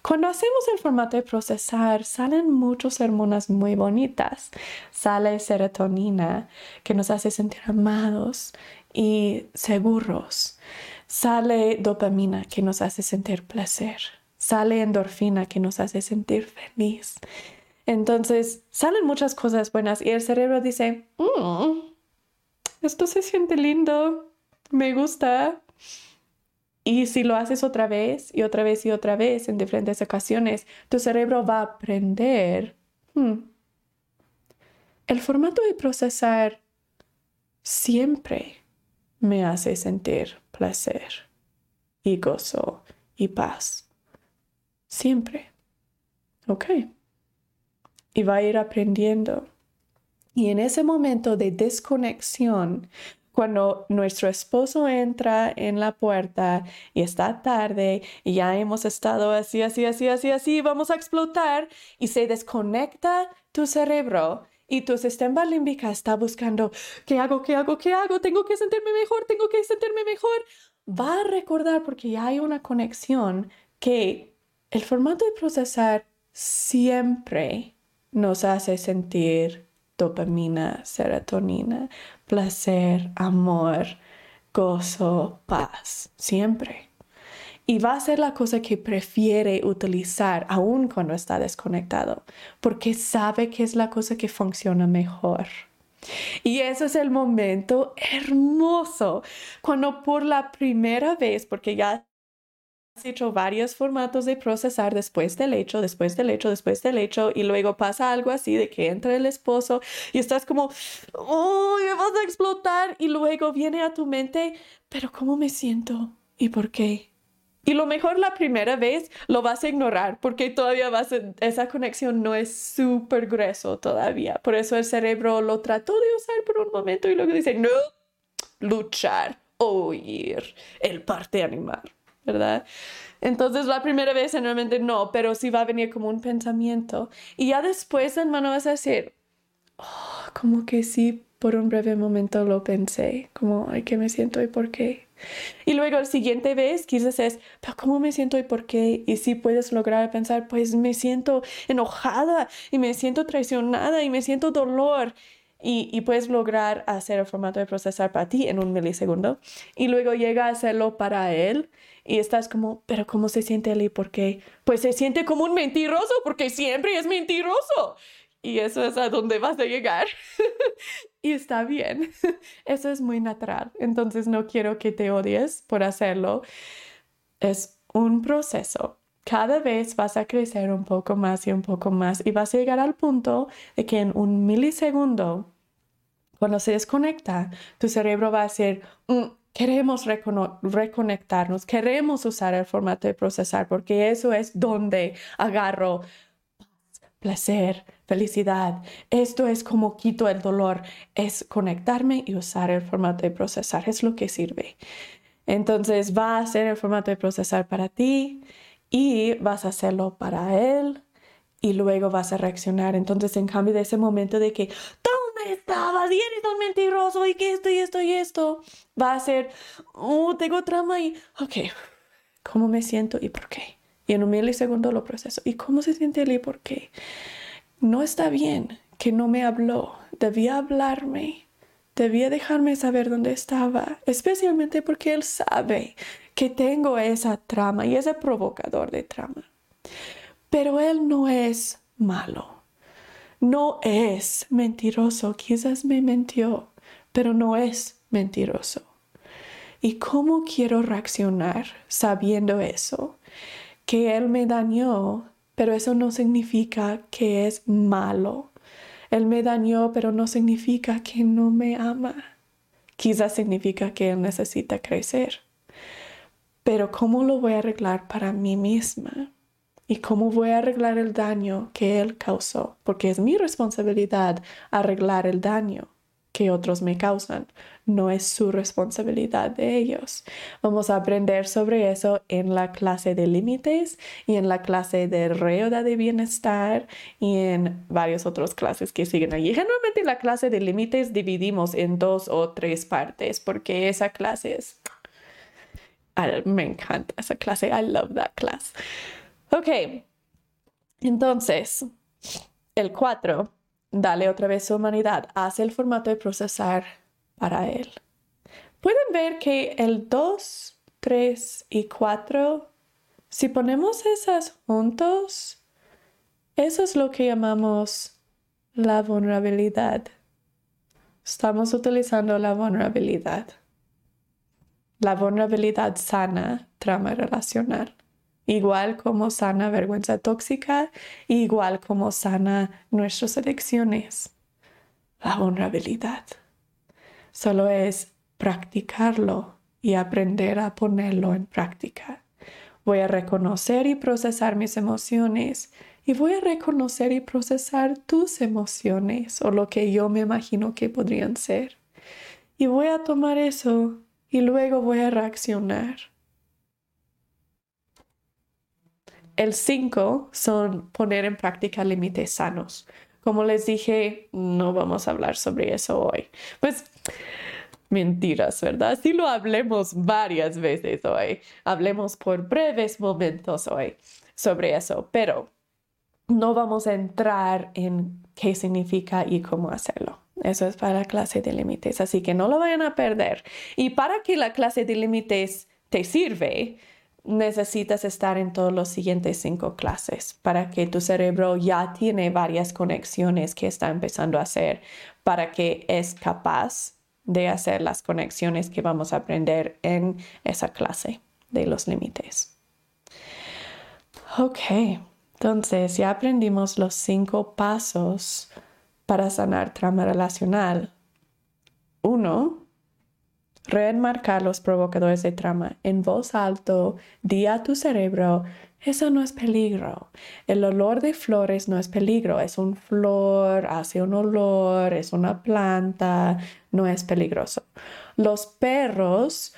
Cuando hacemos el formato de procesar, salen muchas hormonas muy bonitas. Sale serotonina, que nos hace sentir amados y seguros. Sale dopamina, que nos hace sentir placer. Sale endorfina, que nos hace sentir feliz. Entonces, salen muchas cosas buenas y el cerebro dice, mm, esto se siente lindo, me gusta, Y si lo haces otra vez y otra vez y otra vez en diferentes ocasiones, tu cerebro va a aprender. Hmm, el formato de procesar siempre me hace sentir placer y gozo y paz. Siempre. ¿Ok? Y va a ir aprendiendo. Y en ese momento de desconexión, cuando nuestro esposo entra en la puerta y está tarde y ya hemos estado así, así, así, así, así, vamos a explotar y se desconecta tu cerebro y tu sistema límbica está buscando, ¿qué hago? ¿Qué hago? ¿Qué hago? Tengo que sentirme mejor, tengo que sentirme mejor. Va a recordar porque ya hay una conexión que el formato de procesar siempre nos hace sentir dopamina, serotonina, placer, amor, gozo, paz, siempre. Y va a ser la cosa que prefiere utilizar aún cuando está desconectado, porque sabe que es la cosa que funciona mejor. Y ese es el momento hermoso, cuando por la primera vez, porque ya hecho varios formatos de procesar después del hecho, después del hecho, después del hecho, y luego pasa algo así de que entra el esposo y estás como, ¡Uy, me vas a explotar! Y luego viene a tu mente, pero ¿cómo me siento? ¿Y por qué? Y lo mejor la primera vez lo vas a ignorar porque todavía vas a, esa conexión no es súper grueso todavía. Por eso el cerebro lo trató de usar por un momento y luego dice, no, luchar, oír, el parte animal, ¿verdad? Entonces la primera vez generalmente no, pero sí va a venir como un pensamiento. Y ya después, hermano, vas a decir, oh, como que sí, por un breve momento lo pensé, como, ay, ¿qué me siento y por qué? Y luego el siguiente vez quizás es, pero ¿cómo me siento y por qué? Y si puedes lograr pensar, pues me siento enojada y me siento traicionada y me siento dolor. Y, y, puedes lograr hacer el formato de procesar para ti en un milisegundo. Y luego llega a hacerlo para él y estás como, pero ¿cómo se siente él y por qué? Pues se siente como un mentiroso porque siempre es mentiroso. Y eso es a donde vas a llegar. y está bien. Eso es muy natural. Entonces no quiero que te odies por hacerlo. Es un proceso. Cada vez vas a crecer un poco más y un poco más y vas a llegar al punto de que en un milisegundo, cuando se desconecta, tu cerebro va a decir, mm, queremos reconectarnos, queremos usar el formato de procesar porque eso es donde agarro placer, felicidad. Esto es como quito el dolor, es conectarme y usar el formato de procesar, es lo que sirve. Entonces va a ser el formato de procesar para ti y vas a hacerlo para él y luego vas a reaccionar. Entonces, en cambio de ese momento de que ¿dónde estabas? Y un mentiroso y que esto y esto y esto, va a ser, oh, tengo trama y, ok, ¿cómo me siento y por qué? Y en un milisegundo lo proceso. ¿Y cómo se siente él y por qué? No está bien que no me habló. Debía hablarme. Debía dejarme saber dónde estaba. Especialmente porque él sabe que tengo esa trama y ese provocador de trama. Pero él no es malo. No es mentiroso. Quizás me mintió, pero no es mentiroso. ¿Y cómo quiero reaccionar sabiendo eso? que Él me dañó, pero eso no significa que es malo. Él me dañó, pero no significa que no me ama. Quizás significa que Él necesita crecer. Pero ¿cómo lo voy a arreglar para mí misma? ¿Y cómo voy a arreglar el daño que Él causó? Porque es mi responsabilidad arreglar el daño que otros me causan. No es su responsabilidad de ellos. Vamos a aprender sobre eso en la clase de límites y en la clase de reuda de bienestar y en varias otras clases que siguen allí. Generalmente la clase de límites dividimos en dos o tres partes porque esa clase es... Me encanta esa clase. I love that class. Ok. Entonces, el 4 dale otra vez su humanidad, hace el formato de procesar para él. Pueden ver que el 2, 3 y 4, si ponemos esas juntos, eso es lo que llamamos la vulnerabilidad. Estamos utilizando la vulnerabilidad. La vulnerabilidad sana trama relacional, igual como sana vergüenza tóxica, igual como sana nuestras adicciones. La vulnerabilidad. Solo es practicarlo y aprender a ponerlo en práctica. Voy a reconocer y procesar mis emociones y voy a reconocer y procesar tus emociones o lo que yo me imagino que podrían ser. Y voy a tomar eso y luego voy a reaccionar. El 5 son poner en práctica límites sanos. Como les dije, no vamos a hablar sobre eso hoy. Pues mentiras, ¿verdad? Sí lo hablemos varias veces hoy. Hablemos por breves momentos hoy sobre eso, pero no vamos a entrar en qué significa y cómo hacerlo. Eso es para la clase de límites, así que no lo vayan a perder. Y para que la clase de límites te sirve, necesitas estar en todos los siguientes cinco clases para que tu cerebro ya tiene varias conexiones que está empezando a hacer para que es capaz de hacer las conexiones que vamos a aprender en esa clase de los límites. Ok, entonces ya aprendimos los cinco pasos para sanar trauma relacional. Uno, reenmarcar los provocadores de trauma en voz alto, di a tu cerebro, eso no es peligro. El olor de flores no es peligro, es un flor, hace un olor, es una planta, no es peligroso. Los perros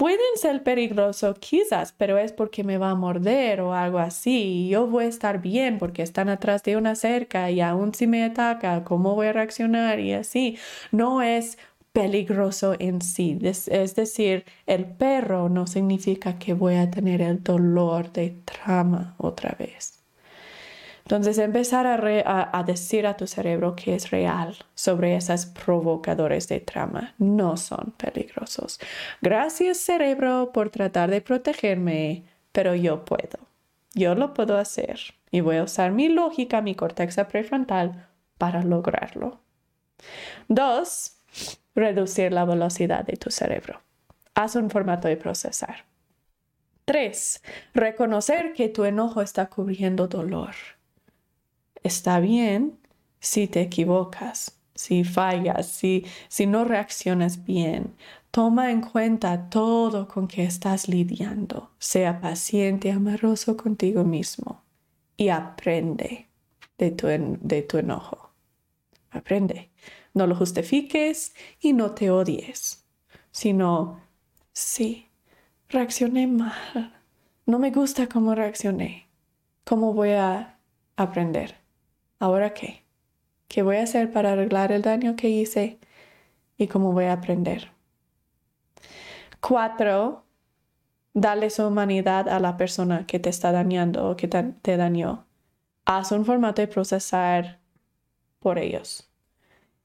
pueden ser peligrosos quizás, pero es porque me va a morder o algo así. Yo voy a estar bien porque están atrás de una cerca y aún si me ataca, ¿cómo voy a reaccionar? Y así. No es peligroso en sí. Es, decir, el perro no significa que voy a tener el dolor de trama otra vez. Entonces empezar a, decir a tu cerebro que es real sobre esos provocadores de trama. No son peligrosos. Gracias cerebro por tratar de protegerme, pero yo puedo. Yo lo puedo hacer y voy a usar mi lógica, mi corteza prefrontal para lograrlo. Dos, reducir la velocidad de tu cerebro. Haz un formato de procesar. Tres, reconocer que tu enojo está cubriendo dolor está bien si te equivocas, si fallas, si, si no reaccionas bien. Toma en cuenta todo con que estás lidiando. Sea paciente, amoroso contigo mismo y aprende de tu, de tu enojo. Aprende. No lo justifiques y no te odies, sino, sí, reaccioné mal. No me gusta cómo reaccioné. ¿Cómo voy a aprender? ¿Ahora qué? ¿Qué voy a hacer para arreglar el daño que hice? ¿Y cómo voy a aprender? Cuatro, dale su humanidad a la persona que te está dañando o que te, dañó. Haz un formato de procesar por ellos.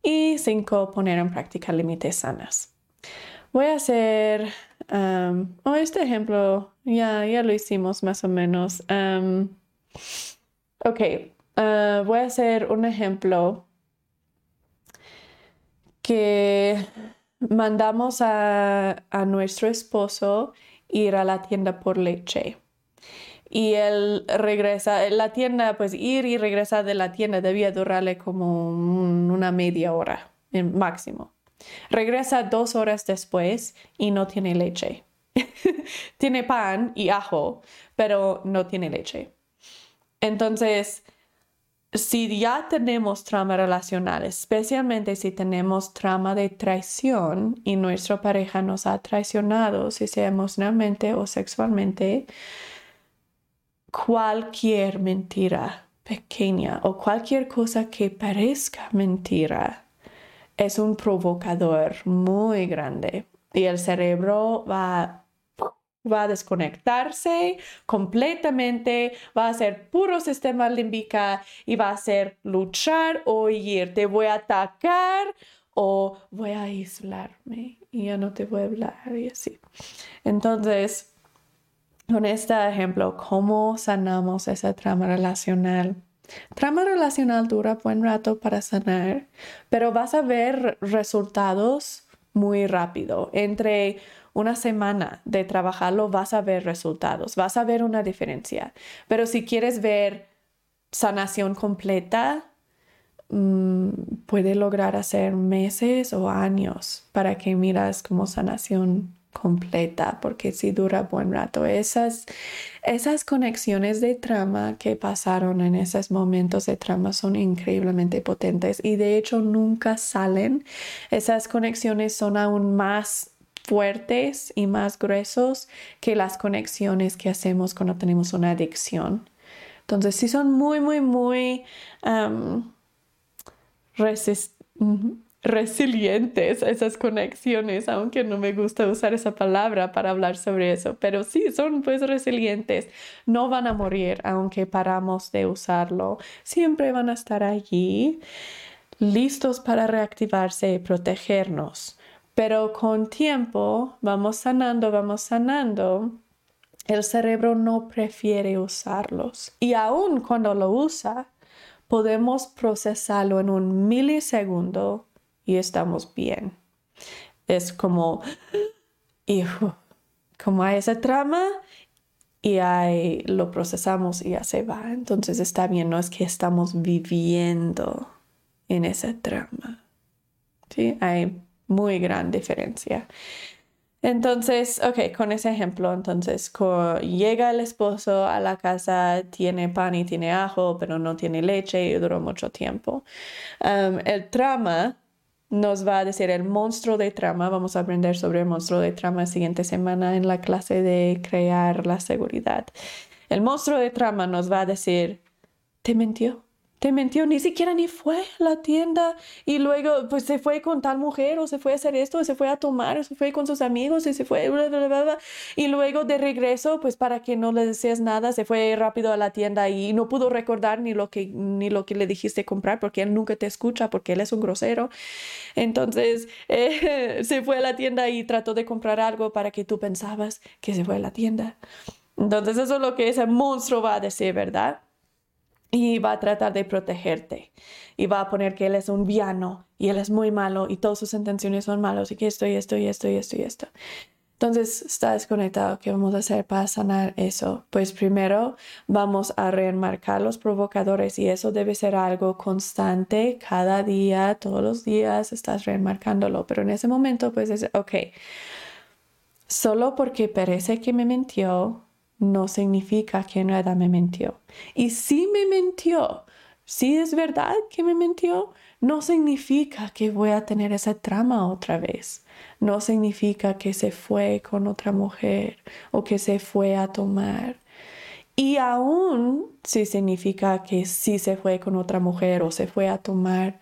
Y cinco, poner en práctica límites sanas. Voy a hacer, oh, este ejemplo ya, ya lo hicimos más o menos. Ok, Ah, voy a hacer un ejemplo que mandamos a, nuestro esposo ir a la tienda por leche. Y él regresa, la tienda, pues ir y regresar de la tienda debía durarle como una media hora máximo. Regresa dos horas después y no tiene leche. tiene pan y ajo, pero no tiene leche. Entonces, si ya tenemos trauma relacional, especialmente si tenemos trauma de traición y nuestra pareja nos ha traicionado, si sea emocionalmente o sexualmente, cualquier mentira pequeña o cualquier cosa que parezca mentira es un provocador muy grande y el cerebro va va a desconectarse completamente, va a ser puro sistema límbica y va a ser luchar o ir. Te voy a atacar o voy a aislarme y ya no te voy a hablar y así. Entonces, con este ejemplo, ¿cómo sanamos esa trama relacional? Trama relacional dura buen rato para sanar, pero vas a ver resultados muy rápido. Entre una semana de trabajarlo, vas a ver resultados, vas a ver una diferencia. Pero si quieres ver sanación completa, mm, puede lograr hacer meses o años para que miras como sanación completa, porque si dura buen rato. Esas, esas conexiones de trama que pasaron en esos momentos de trama son increíblemente potentes y de hecho nunca salen. Esas conexiones son aún más fuertes y más gruesos que las conexiones que hacemos cuando tenemos una adicción. Entonces, sí son muy, muy, muy resilientes esas conexiones, aunque no me gusta usar esa palabra para hablar sobre eso, pero sí son pues resilientes, no van a morir aunque paramos de usarlo, siempre van a estar allí listos para reactivarse y protegernos. Pero con tiempo vamos sanando, vamos sanando. El cerebro no prefiere usarlos. Y aun cuando lo usa, podemos procesarlo en un milisegundo y estamos bien. Es como, hijo, como hay esa trama y ahí lo procesamos y ya se va. Entonces está bien, no es que estamos viviendo en esa trama. Hay muy gran diferencia. Entonces, ok, con ese ejemplo, entonces llega el esposo a la casa, tiene pan y tiene ajo, pero no tiene leche y duró mucho tiempo. Um, el trama nos va a decir el monstruo de trama. Vamos a aprender sobre el monstruo de trama la siguiente semana en la clase de crear la seguridad. El monstruo de trama nos va a decir, te mintió te mintió, ni siquiera ni fue a la tienda y luego pues se fue con tal mujer o se fue a hacer esto, o se fue a tomar, o se fue con sus amigos y se fue y luego de regreso pues para que no le decías nada se fue rápido a la tienda y no pudo recordar ni lo que ni lo que le dijiste comprar porque él nunca te escucha porque él es un grosero. Entonces eh, se fue a la tienda y trató de comprar algo para que tú pensabas que se fue a la tienda. Entonces eso es lo que ese monstruo va a decir, ¿verdad? Y va a tratar de protegerte y va a poner que él es un villano y él es muy malo y todas sus intenciones son malos y que esto y esto y esto y esto y esto. Entonces está desconectado. ¿Qué vamos a hacer para sanar eso? Pues primero vamos a reenmarcar los provocadores y eso debe ser algo constante. Cada día, todos los días estás reenmarcándolo. Pero en ese momento pues es, ok, solo porque parece que me mintió, no significa que en realidad me mintió. Y si me mintió, si es verdad que me mintió, no significa que voy a tener esa trama otra vez. No significa que se fue con otra mujer o que se fue a tomar. Y aún si significa que sí se fue con otra mujer o se fue a tomar,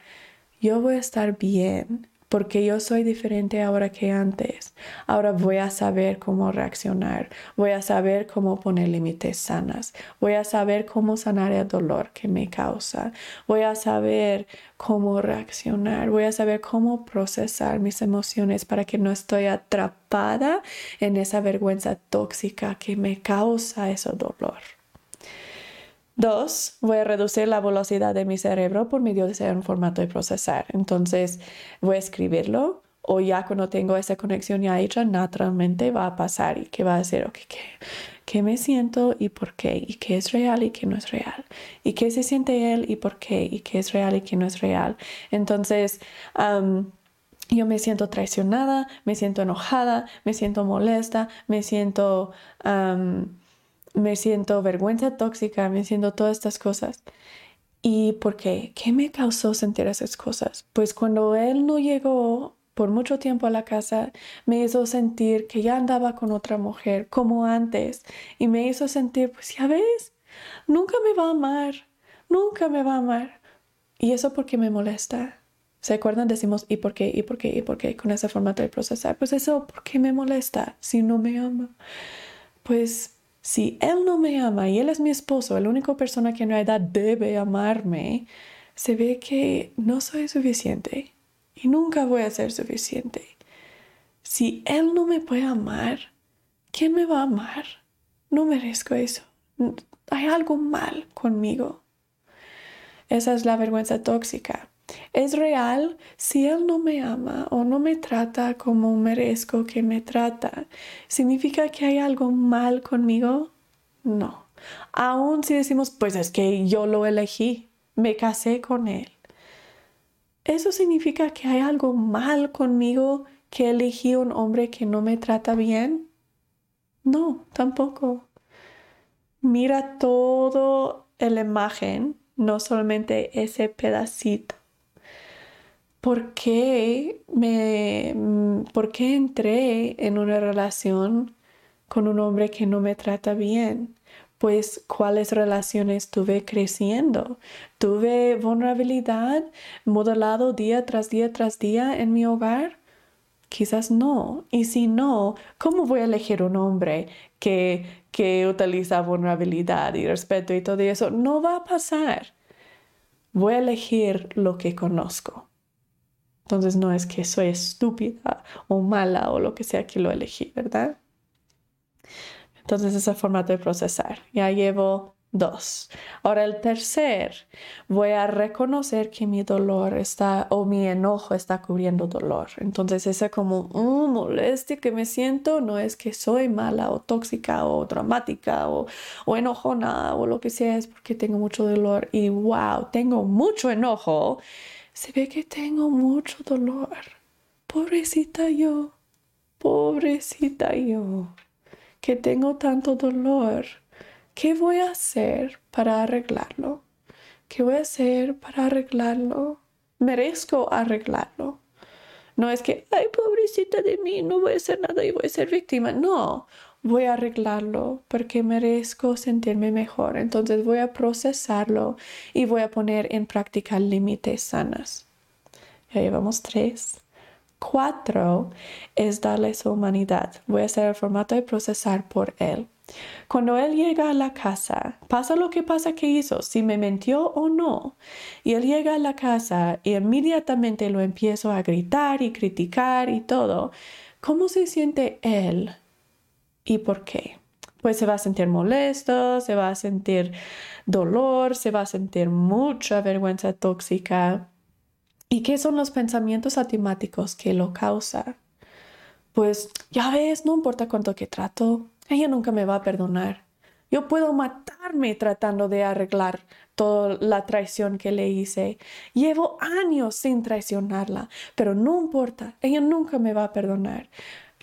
yo voy a estar bien porque yo soy diferente ahora que antes. Ahora voy a saber cómo reaccionar, voy a saber cómo poner límites sanas, voy a saber cómo sanar el dolor que me causa, voy a saber cómo reaccionar, voy a saber cómo procesar mis emociones para que no estoy atrapada en esa vergüenza tóxica que me causa ese dolor. Dos, voy a reducir la velocidad de mi cerebro por medio de ser un formato de procesar. Entonces, voy a escribirlo o ya cuando tengo esa conexión ya hecha, naturalmente va a pasar y que va a decir, ok, ¿qué, ¿qué me siento y por qué? ¿Y qué es real y qué no es real? ¿Y qué se siente él y por qué? ¿Y qué es real y qué no es real? Entonces, yo me siento traicionada, me siento enojada, me siento molesta, me siento me siento vergüenza tóxica, me siento todas estas cosas. ¿Y por qué? ¿Qué me causó sentir esas cosas? Pues cuando él no llegó por mucho tiempo a la casa, me hizo sentir que ya andaba con otra mujer como antes y me hizo sentir, pues ya ves, nunca me va a amar, nunca me va a amar. Y eso porque me molesta. ¿Se acuerdan? Decimos, ¿y por qué? ¿Y por qué? ¿Y por qué? Con esa forma de procesar. Pues eso, ¿por qué me molesta si no me ama? Pues si él no me ama y él es mi esposo, la única persona que en realidad debe amarme, se ve que no soy suficiente y nunca voy a ser suficiente. Si él no me puede amar, ¿quién me va a amar? No merezco eso. Hay algo mal conmigo. Esa es la vergüenza tóxica. Es real si Él no me ama o no me trata como merezco que me trata. ¿Significa que hay algo mal conmigo? No. Aún si decimos, pues es que yo lo elegí, me casé con Él. ¿Eso significa que hay algo mal conmigo que elegí un hombre que no me trata bien? No, tampoco. Mira todo la imagen, no solamente ese pedacito. ¿Por qué me, por qué entré en una relación con un hombre que no me trata bien? Pues cuáles relaciones tuve creciendo. Tuve vulnerabilidad modelado día tras día tras día en mi hogar. Quizás no. Y si no, ¿cómo voy a elegir un hombre que, que utiliza vulnerabilidad y respeto y todo eso? No va a pasar. Voy a elegir lo que conozco. Entonces no es que soy estúpida o mala o lo que sea que lo elegí, ¿verdad? Entonces ese formato de procesar. Ya llevo dos. Ahora el tercer, voy a reconocer que mi dolor está o mi enojo está cubriendo dolor. Entonces esa como un molestia que me siento no es que soy mala o tóxica o dramática o, o enojona o lo que sea, es porque tengo mucho dolor y wow, tengo mucho enojo se ve que tengo mucho dolor. Pobrecita yo, pobrecita yo, que tengo tanto dolor. ¿Qué voy a hacer para arreglarlo? ¿Qué voy a hacer para arreglarlo? Merezco arreglarlo. No es que, ay, pobrecita de mí, no voy a hacer nada y voy a ser víctima. No, voy a arreglarlo porque merezco sentirme mejor. Entonces voy a procesarlo y voy a poner en práctica límites sanas. Ya llevamos tres. Cuatro es darle su humanidad. Voy a hacer el formato de procesar por él. Cuando él llega a la casa, pasa lo que pasa que hizo, si me mintió o no. Y él llega a la casa y inmediatamente lo empiezo a gritar y criticar y todo. ¿Cómo se siente él ¿Y por qué? Pues se va a sentir molesto, se va a sentir dolor, se va a sentir mucha vergüenza tóxica. ¿Y qué son los pensamientos atimáticos que lo causa? Pues ya ves, no importa cuánto que trato, ella nunca me va a perdonar. Yo puedo matarme tratando de arreglar toda la traición que le hice. Llevo años sin traicionarla, pero no importa, ella nunca me va a perdonar.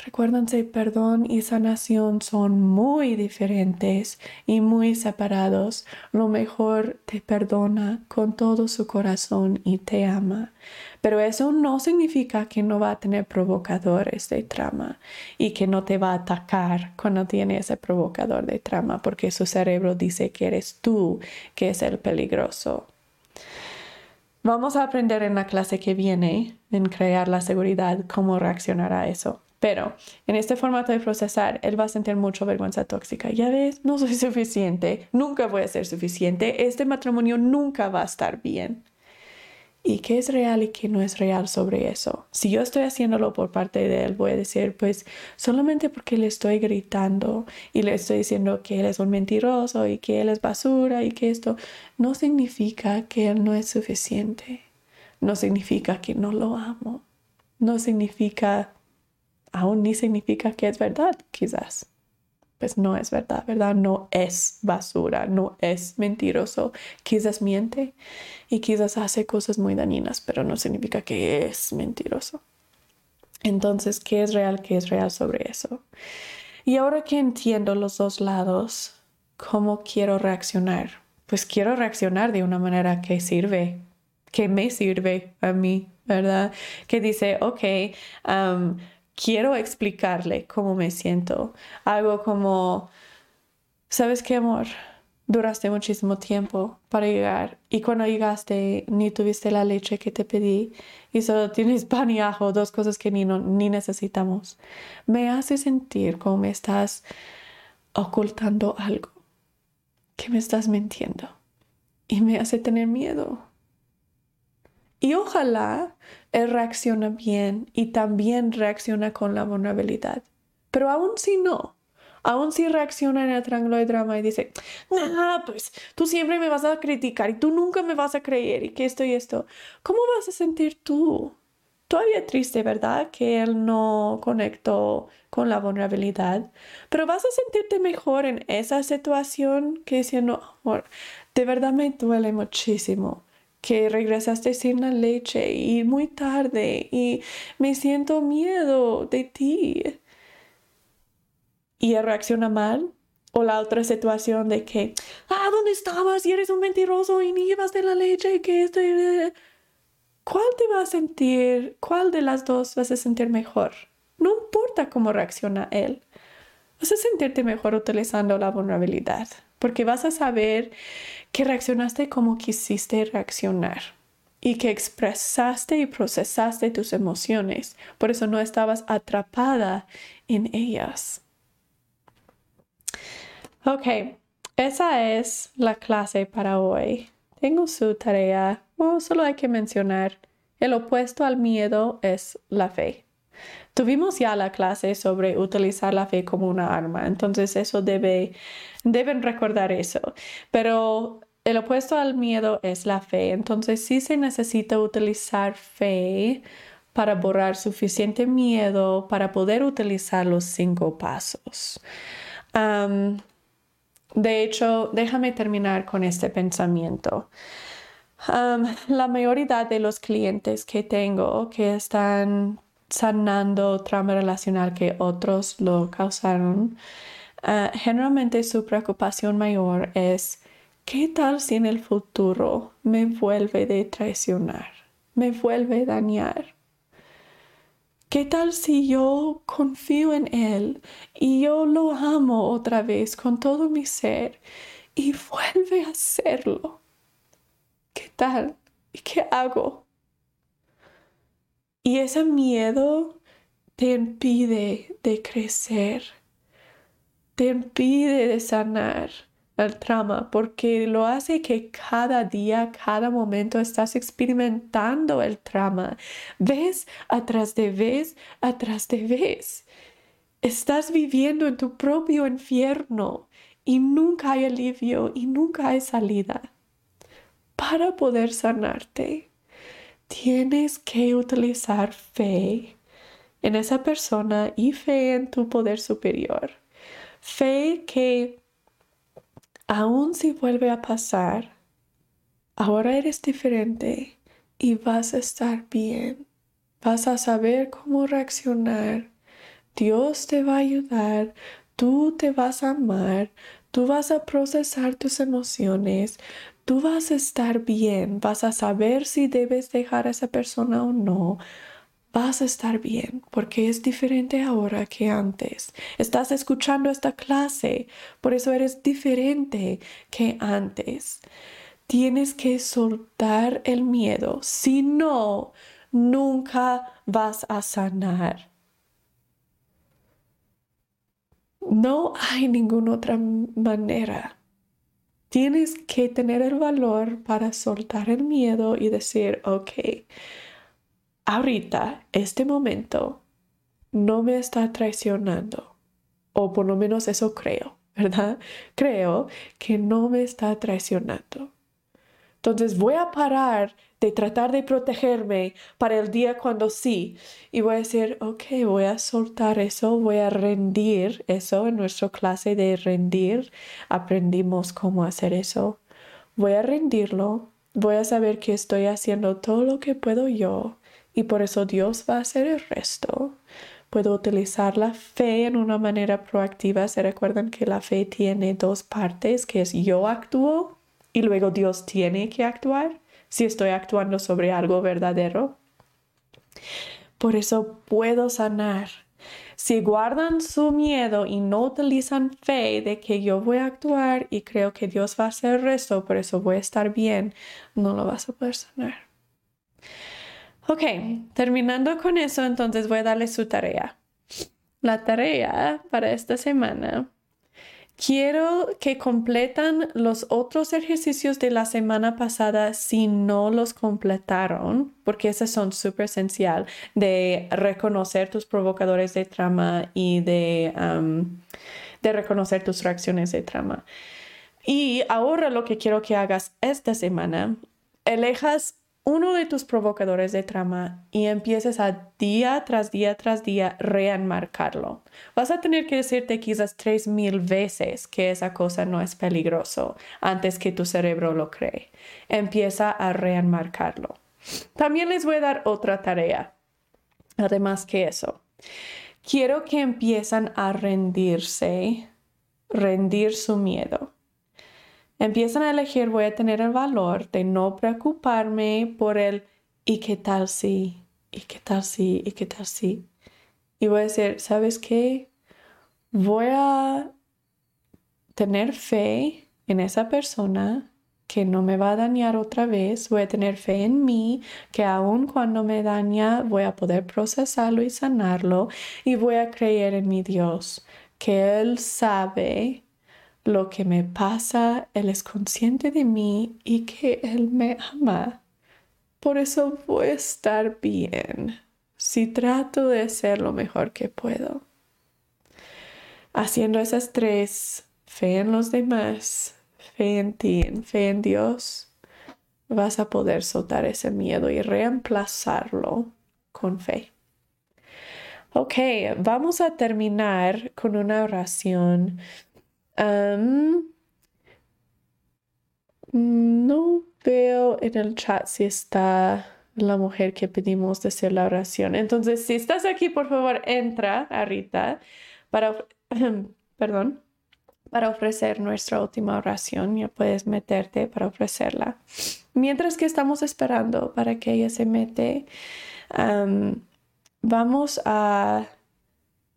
Recuérdense, perdón y sanación son muy diferentes y muy separados. Lo mejor te perdona con todo su corazón y te ama. Pero eso no significa que no va a tener provocadores de trama y que no te va a atacar cuando tiene ese provocador de trama, porque su cerebro dice que eres tú que es el peligroso. Vamos a aprender en la clase que viene en crear la seguridad cómo reaccionar a eso. Pero en este formato de procesar, él va a sentir mucha vergüenza tóxica. Ya ves, no soy suficiente, nunca voy a ser suficiente, este matrimonio nunca va a estar bien. ¿Y qué es real y qué no es real sobre eso? Si yo estoy haciéndolo por parte de él, voy a decir, pues solamente porque le estoy gritando y le estoy diciendo que él es un mentiroso y que él es basura y que esto no significa que él no es suficiente. No significa que no lo amo. No significa aún ni significa que es verdad, quizás. Pues no es verdad, ¿verdad? No es basura, no es mentiroso. Quizás miente y quizás hace cosas muy dañinas, pero no significa que es mentiroso. Entonces, ¿qué es real? ¿Qué es real sobre eso? Y ahora que entiendo los dos lados, ¿cómo quiero reaccionar? Pues quiero reaccionar de una manera que sirve, que me sirve a mí, ¿verdad? Que dice, ok, um, quiero explicarle cómo me siento. Algo como, ¿sabes qué, amor? Duraste muchísimo tiempo para llegar y cuando llegaste ni tuviste la leche que te pedí y solo tienes pan y ajo, dos cosas que ni, ni necesitamos. Me hace sentir como me estás ocultando algo, que me estás mintiendo y me hace tener miedo. Y ojalá él reacciona bien y también reacciona con la vulnerabilidad. Pero aún si no, Aún si reacciona en el triángulo de drama y dice, nah, pues tú siempre me vas a criticar y tú nunca me vas a creer y que esto y esto, ¿cómo vas a sentir tú? Todavía triste, ¿verdad? Que él no conectó con la vulnerabilidad, pero vas a sentirte mejor en esa situación que diciendo, amor, de verdad me duele muchísimo que regresaste sin la leche y muy tarde y me siento miedo de ti y él reacciona mal. O la otra situación de que, ah, ¿dónde estabas? Y eres un mentiroso y ni llevaste la leche y que esto. ¿Cuál te va a sentir? ¿Cuál de las dos vas a sentir mejor? No importa cómo reacciona él. Vas a sentirte mejor utilizando la vulnerabilidad, porque vas a saber que reaccionaste como quisiste reaccionar y que expresaste y procesaste tus emociones. Por eso no estabas atrapada en ellas. Ok, esa es la clase para hoy. Tengo su tarea. solo hay que mencionar, el opuesto al miedo es la fe. Tuvimos ya la clase sobre utilizar la fe como una arma, entonces eso debe, deben recordar eso. Pero el opuesto al miedo es la fe, entonces sí se necesita utilizar fe para borrar suficiente miedo para poder utilizar los cinco pasos. De hecho, déjame terminar con este pensamiento. la mayoría de los clientes que tengo que están sanando trauma relacional que otros lo causaron, ah, generalmente su preocupación mayor es ¿qué tal si en el futuro me vuelve de traicionar? ¿Me vuelve a dañar? ¿Qué tal si yo confío en Él y yo lo amo otra vez con todo mi ser y vuelve a hacerlo? ¿Qué tal? ¿Y qué hago? Y ese miedo te impide de crecer, te impide de sanar el trauma porque lo hace que cada día, cada momento estás experimentando el trauma. Ves atrás de vez, atrás de vez. Estás viviendo en tu propio infierno y nunca hay alivio y nunca hay salida. Para poder sanarte, tienes que utilizar fe en esa persona y fe en tu poder superior. Fe que aun si vuelve a pasar, ahora eres diferente y vas a estar bien. Vas a saber cómo reaccionar. Dios te va a ayudar, tú te vas a amar, tú vas a procesar tus emociones, tú vas a estar bien, vas a saber si debes dejar a esa persona o no, vas a estar bien porque es diferente ahora que antes. Estás escuchando esta clase, por eso eres diferente que antes. Tienes que soltar el miedo, si no, nunca vas a sanar. No hay ninguna otra manera. Tienes que tener el valor para soltar el miedo y decir, ok, ahorita, este momento, no me está traicionando. O por lo menos eso creo, ¿verdad? Creo que no me está traicionando. Entonces voy a parar de tratar de protegerme para el día cuando sí. Y voy a decir, ok, voy a soltar eso, voy a rendir eso. En nuestra clase de rendir aprendimos cómo hacer eso. Voy a rendirlo. Voy a saber que estoy haciendo todo lo que puedo yo y por eso Dios va a hacer el resto. Puedo utilizar la fe en una manera proactiva. Se recuerdan que la fe tiene dos partes, que es yo actúo y luego Dios tiene que actuar si estoy actuando sobre algo verdadero. Por eso puedo sanar. Si guardan su miedo y no utilizan fe de que yo voy a actuar y creo que Dios va a hacer el resto, por eso voy a estar bien, no lo vas a poder sanar. Ok, terminando con eso, entonces voy a darle su tarea. La tarea para esta semana. Quiero que completan los otros ejercicios de la semana pasada si no los completaron, porque esos son súper esencial de reconocer tus provocadores de trama y de de reconocer tus reacciones de trama. Y ahora lo que quiero que hagas esta semana, elejas uno de tus provocadores de trama y empieces a día tras día tras día reenmarcarlo. Vas a tener que decirte quizás tres mil veces que esa cosa no es peligroso antes que tu cerebro lo cree. Empieza a reenmarcarlo. También les voy a dar otra tarea. Además que eso, quiero que empiezan a rendirse, rendir su miedo empiezan a elegir, voy a tener el valor de no preocuparme por el ¿y qué tal si? ¿y qué tal si? ¿y qué tal si? Y voy a decir, ¿sabes qué? Voy a tener fe en esa persona que no me va a dañar otra vez, voy a tener fe en mí, que aun cuando me daña voy a poder procesarlo y sanarlo y voy a creer en mi Dios, que Él sabe lo que me pasa, Él es consciente de mí y que Él me ama. Por eso voy a estar bien si trato de hacer lo mejor que puedo. Haciendo esas tres, fe en los demás, fe en ti, fe en Dios, vas a poder soltar ese miedo y reemplazarlo con fe. Ok, vamos a terminar con una oración no veo en el chat si está la mujer que pedimos de la oración. Entonces, si estás aquí, por favor, entra a Rita para, perdón, para ofrecer nuestra última oración. Ya puedes meterte para ofrecerla. Mientras que estamos esperando para que ella se mete, vamos a...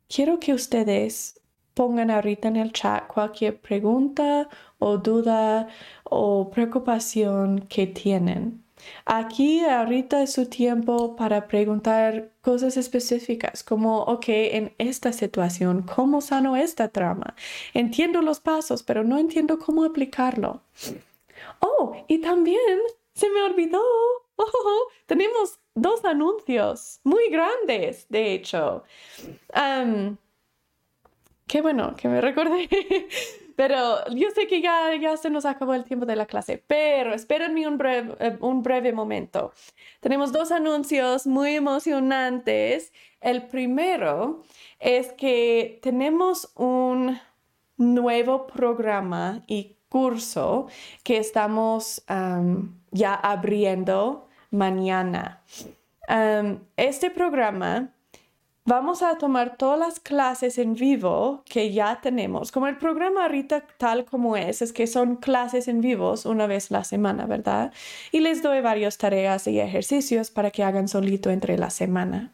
Quiero que ustedes pongan ahorita en el chat cualquier pregunta o duda o preocupación que tienen. Aquí ahorita es su tiempo para preguntar cosas específicas como, ok, en esta situación, ¿cómo sano esta trama? Entiendo los pasos, pero no entiendo cómo aplicarlo. Oh, y también se me olvidó. Tenemos dos anuncios muy grandes, de hecho. Qué bueno que me recordé. Pero yo sé que ya, ya se nos acabó el tiempo de la clase, pero espérenme un breve, eh, un breve momento. Tenemos dos anuncios muy emocionantes. El primero es que tenemos un nuevo programa y curso que estamos ya abriendo mañana. este programa Vamos a tomar todas las clases en vivo que ya tenemos. Como el programa ahorita tal como es, es que son clases en vivos una vez la semana, ¿verdad? Y les doy varias tareas y ejercicios para que hagan solito entre la semana.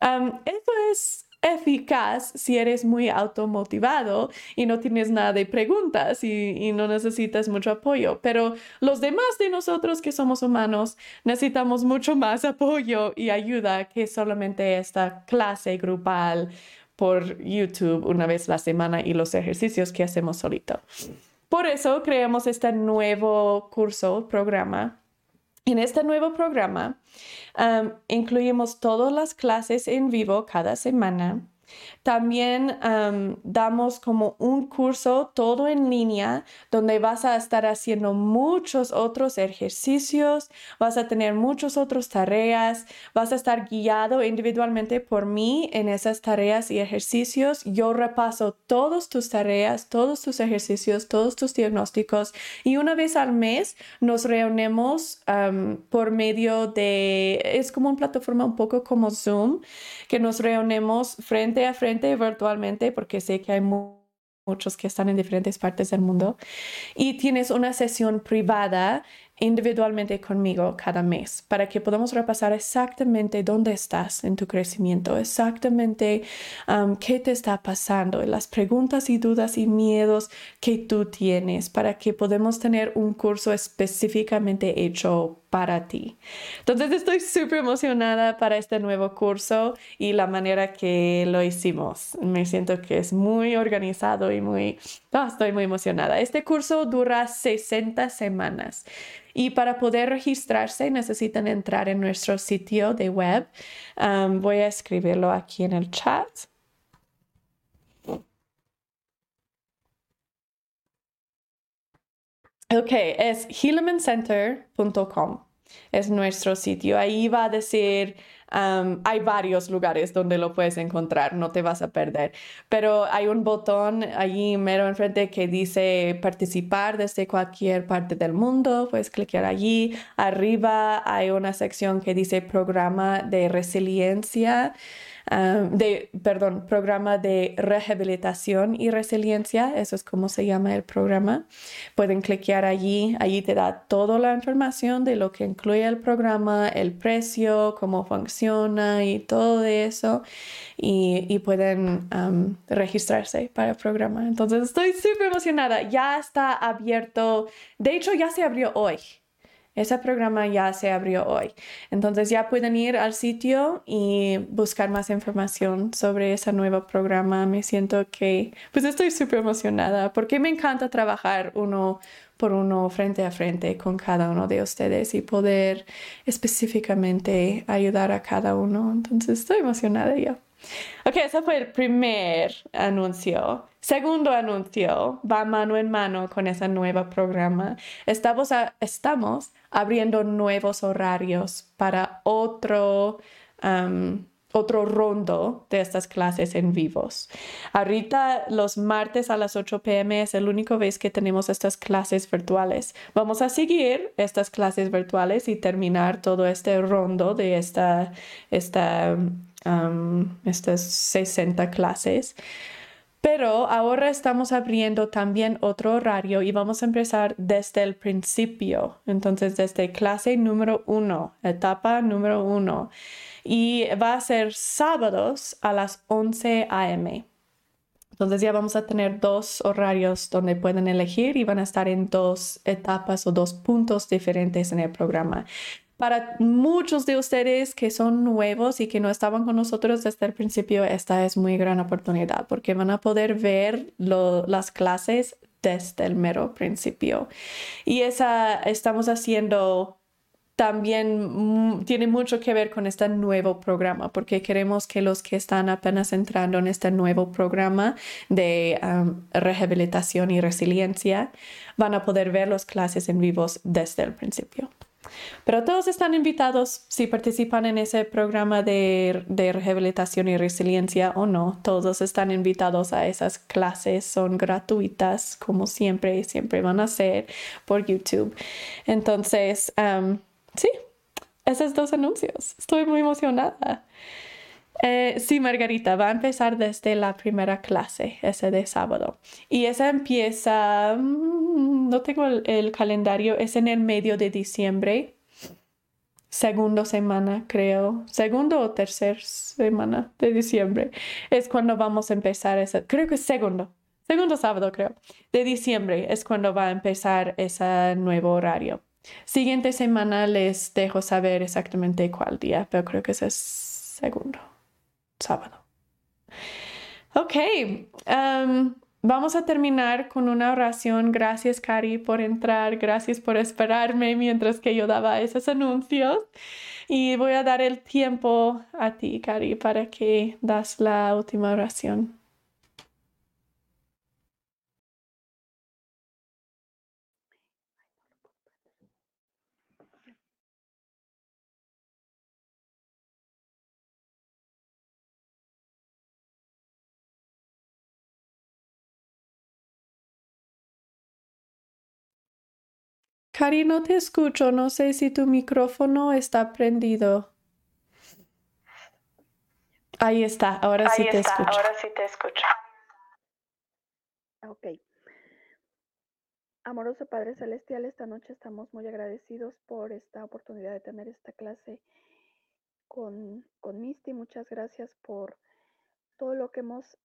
esto es eficaz si eres muy automotivado y no tienes nada de preguntas y, no necesitas mucho apoyo. Pero los demás de nosotros que somos humanos necesitamos mucho más apoyo y ayuda que solamente esta clase grupal por YouTube una vez la semana y los ejercicios que hacemos solito. Por eso creamos este nuevo curso, programa en este nuevo programa incluimos todas las clases en vivo cada semana también damos como un curso todo en línea donde vas a estar haciendo muchos otros ejercicios, vas a tener muchas otras tareas, vas a estar guiado individualmente por mí en esas tareas y ejercicios. Yo repaso todas tus tareas, todos tus ejercicios, todos tus diagnósticos y una vez al mes nos reunimos por medio de, es como una plataforma un poco como Zoom, que nos reunimos frente a frente virtualmente porque sé que hay muchos que están en diferentes partes del mundo y tienes una sesión privada individualmente conmigo cada mes para que podamos repasar exactamente dónde estás en tu crecimiento, exactamente qué te está pasando, las preguntas y dudas y miedos que tú tienes para que podamos tener un curso específicamente hecho para ti. Entonces estoy súper emocionada para este nuevo curso y la manera que lo hicimos. Me siento que es muy organizado y muy... Ah, estoy muy emocionada. Este curso dura 60 semanas. Y para poder registrarse necesitan entrar en nuestro sitio de web. voy a escribirlo aquí en el chat. Ok, es hillemancenter.com. Es nuestro sitio. Ahí va a decir, um, hay varios lugares donde lo puedes encontrar, no te vas a perder. Pero hay un botón allí mero enfrente que dice participar desde cualquier parte del mundo. Puedes clicar allí. Arriba hay una sección que dice programa de resiliencia de, perdón, programa de rehabilitación y resiliencia, eso es como se llama el programa. Pueden cliquear allí, allí te da toda la información de lo que incluye el programa, el precio, cómo funciona y todo eso. Y, y pueden registrarse para el programa. Entonces estoy súper emocionada. Ya está abierto. De hecho, ya se abrió hoy. Ese programa ya se abrió hoy. Entonces ya pueden ir al sitio y buscar más información sobre ese nuevo programa. Me siento que, pues estoy súper emocionada porque me encanta trabajar uno por uno frente a frente con cada uno de ustedes y poder específicamente ayudar a cada uno. Entonces estoy emocionada yo. Ok, ese fue el primer anuncio. Segundo anuncio, va mano en mano con ese nuevo programa. Estamos, estamos abriendo nuevos horarios para otro, otro rondo de estas clases en vivos. Ahorita los martes a las 8 pm es el único vez que tenemos estas clases virtuales. Vamos a seguir estas clases virtuales y terminar todo este rondo de esta, esta estas 60 clases. Pero ahora estamos abriendo también otro horario y vamos a empezar desde el principio. Entonces, desde clase número uno, etapa número uno. Y va a ser sábados a las 11 a.m. Entonces ya vamos a tener dos horarios donde pueden elegir y van a estar en dos etapas o dos puntos diferentes en el programa para muchos de ustedes que son nuevos y que no estaban con nosotros desde el principio, esta es muy gran oportunidad porque van a poder ver las clases desde el mero principio. Y esa estamos haciendo también tiene mucho que ver con este nuevo programa, porque queremos que los que están apenas entrando en este nuevo programa de rehabilitación y resiliencia van a poder ver las clases en vivos desde el principio. Pero todos están invitados si participan en ese programa de, rehabilitación y resiliencia o no. Todos están invitados a esas clases. Son gratuitas, como siempre, siempre van a ser por YouTube. Entonces, sí, esos dos anuncios. Estoy muy emocionada. Eh, sí, Margarita, va a empezar desde la primera clase, ese de sábado. Y esa empieza, mm, no tengo el, calendario, es en el medio de diciembre, segundo semana, creo, segundo o tercer semana de diciembre. Es cuando vamos a empezar ese, creo que es segundo, segundo sábado, creo, de diciembre es cuando va a empezar ese nuevo horario. Siguiente semana les dejo saber exactamente cuál día, pero creo que ese es segundo sábado. Ok, um, vamos a terminar con una oración. Gracias, Cari, por entrar. Gracias por esperarme mientras que yo daba esos anuncios. Y voy a dar el tiempo a ti, Cari, para que das la última oración. Cari, no te escucho. No sé si tu micrófono está prendido. Ahí está, ahora sí te escucho. Ahora sí te escucho. Ok. Amoroso Padre Celestial, esta noche estamos muy agradecidos por esta oportunidad de tener esta clase con, con Misty. Muchas gracias por todo lo que hemos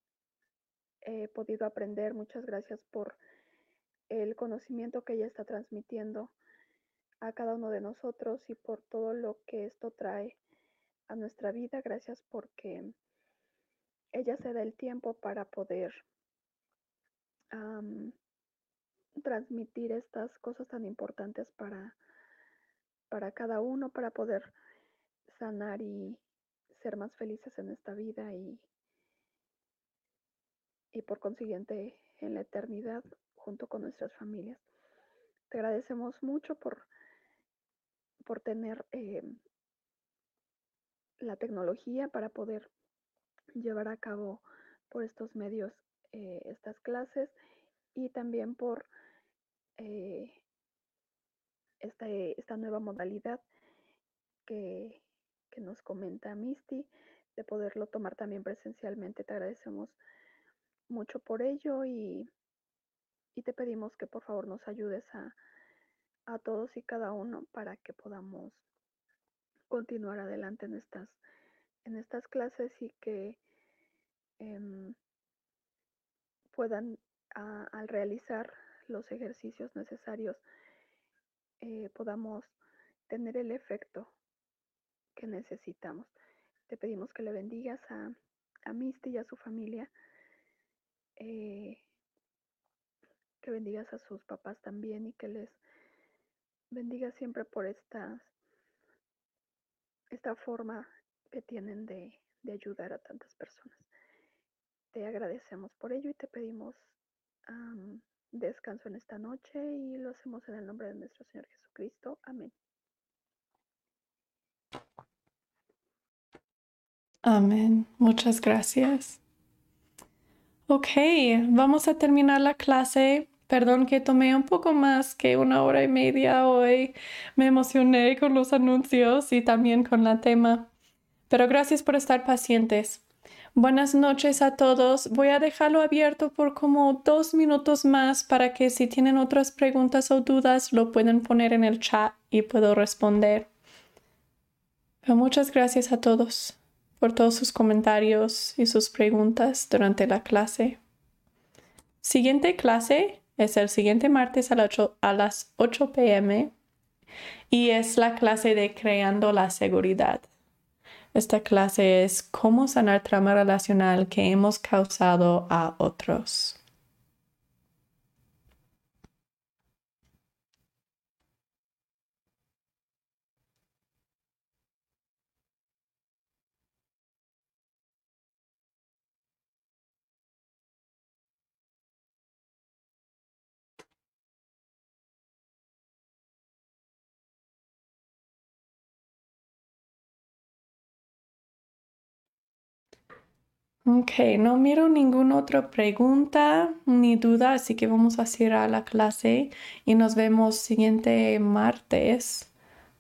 eh, podido aprender. Muchas gracias por el conocimiento que ella está transmitiendo a cada uno de nosotros y por todo lo que esto trae a nuestra vida. Gracias porque ella se da el tiempo para poder transmitir estas cosas tan importantes para, para cada uno, para poder sanar y ser más felices en esta vida y, y por consiguiente en la eternidad junto con nuestras familias. te agradecemos mucho por, por tener eh, la tecnología para poder llevar a cabo por estos medios eh, estas clases y también por eh, esta, esta, nueva modalidad que, que, nos comenta Misty, de poderlo tomar también presencialmente. Te agradecemos mucho por ello y, y te pedimos que por favor nos ayudes a, a todos y cada uno para que podamos continuar adelante en estas, en estas clases y que eh, puedan a, al realizar los ejercicios necesarios eh, podamos tener el efecto que necesitamos. Te pedimos que le bendigas a, a Misty y a su familia, eh, que bendigas a sus papás también y que les bendiga siempre por estas, esta forma que tienen de, de ayudar a tantas personas. Te agradecemos por ello y te pedimos descanso en esta noche y lo hacemos en el nombre de nuestro Señor Jesucristo. Amén. Amén. Muchas gracias. Ok, vamos a terminar la clase. Perdón que tomé un poco más que una hora y media hoy. Me emocioné con los anuncios y también con la tema. Pero gracias por estar pacientes. Buenas noches a todos. Voy a dejarlo abierto por como dos minutos más para que si tienen otras preguntas o dudas lo pueden poner en el chat y puedo responder. Muchas gracias a todos por todos sus comentarios y sus preguntas durante la clase. Siguiente clase es el siguiente martes a, a las 8 pm y es la clase de creando la seguridad. Esta clase es cómo sanar trauma relacional que hemos causado a otros. Ok, no miro ninguna otra pregunta ni duda, así que vamos a cerrar la clase y nos vemos siguiente martes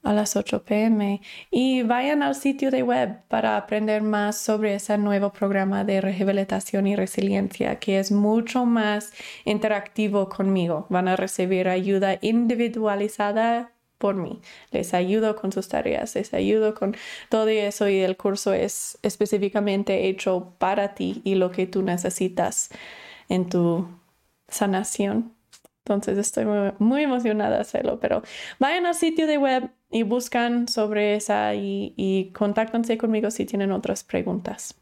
a las 8 pm. Y vayan al sitio de web para aprender más sobre ese nuevo programa de rehabilitación y resiliencia que es mucho más interactivo conmigo. Van a recibir ayuda individualizada por mí. Les ayudo con sus tareas, les ayudo con todo eso y el curso es específicamente hecho para ti y lo que tú necesitas en tu sanación. Entonces estoy muy, emocionada de hacerlo, pero vayan al sitio de web y buscan sobre esa y, y contáctense conmigo si tienen otras preguntas.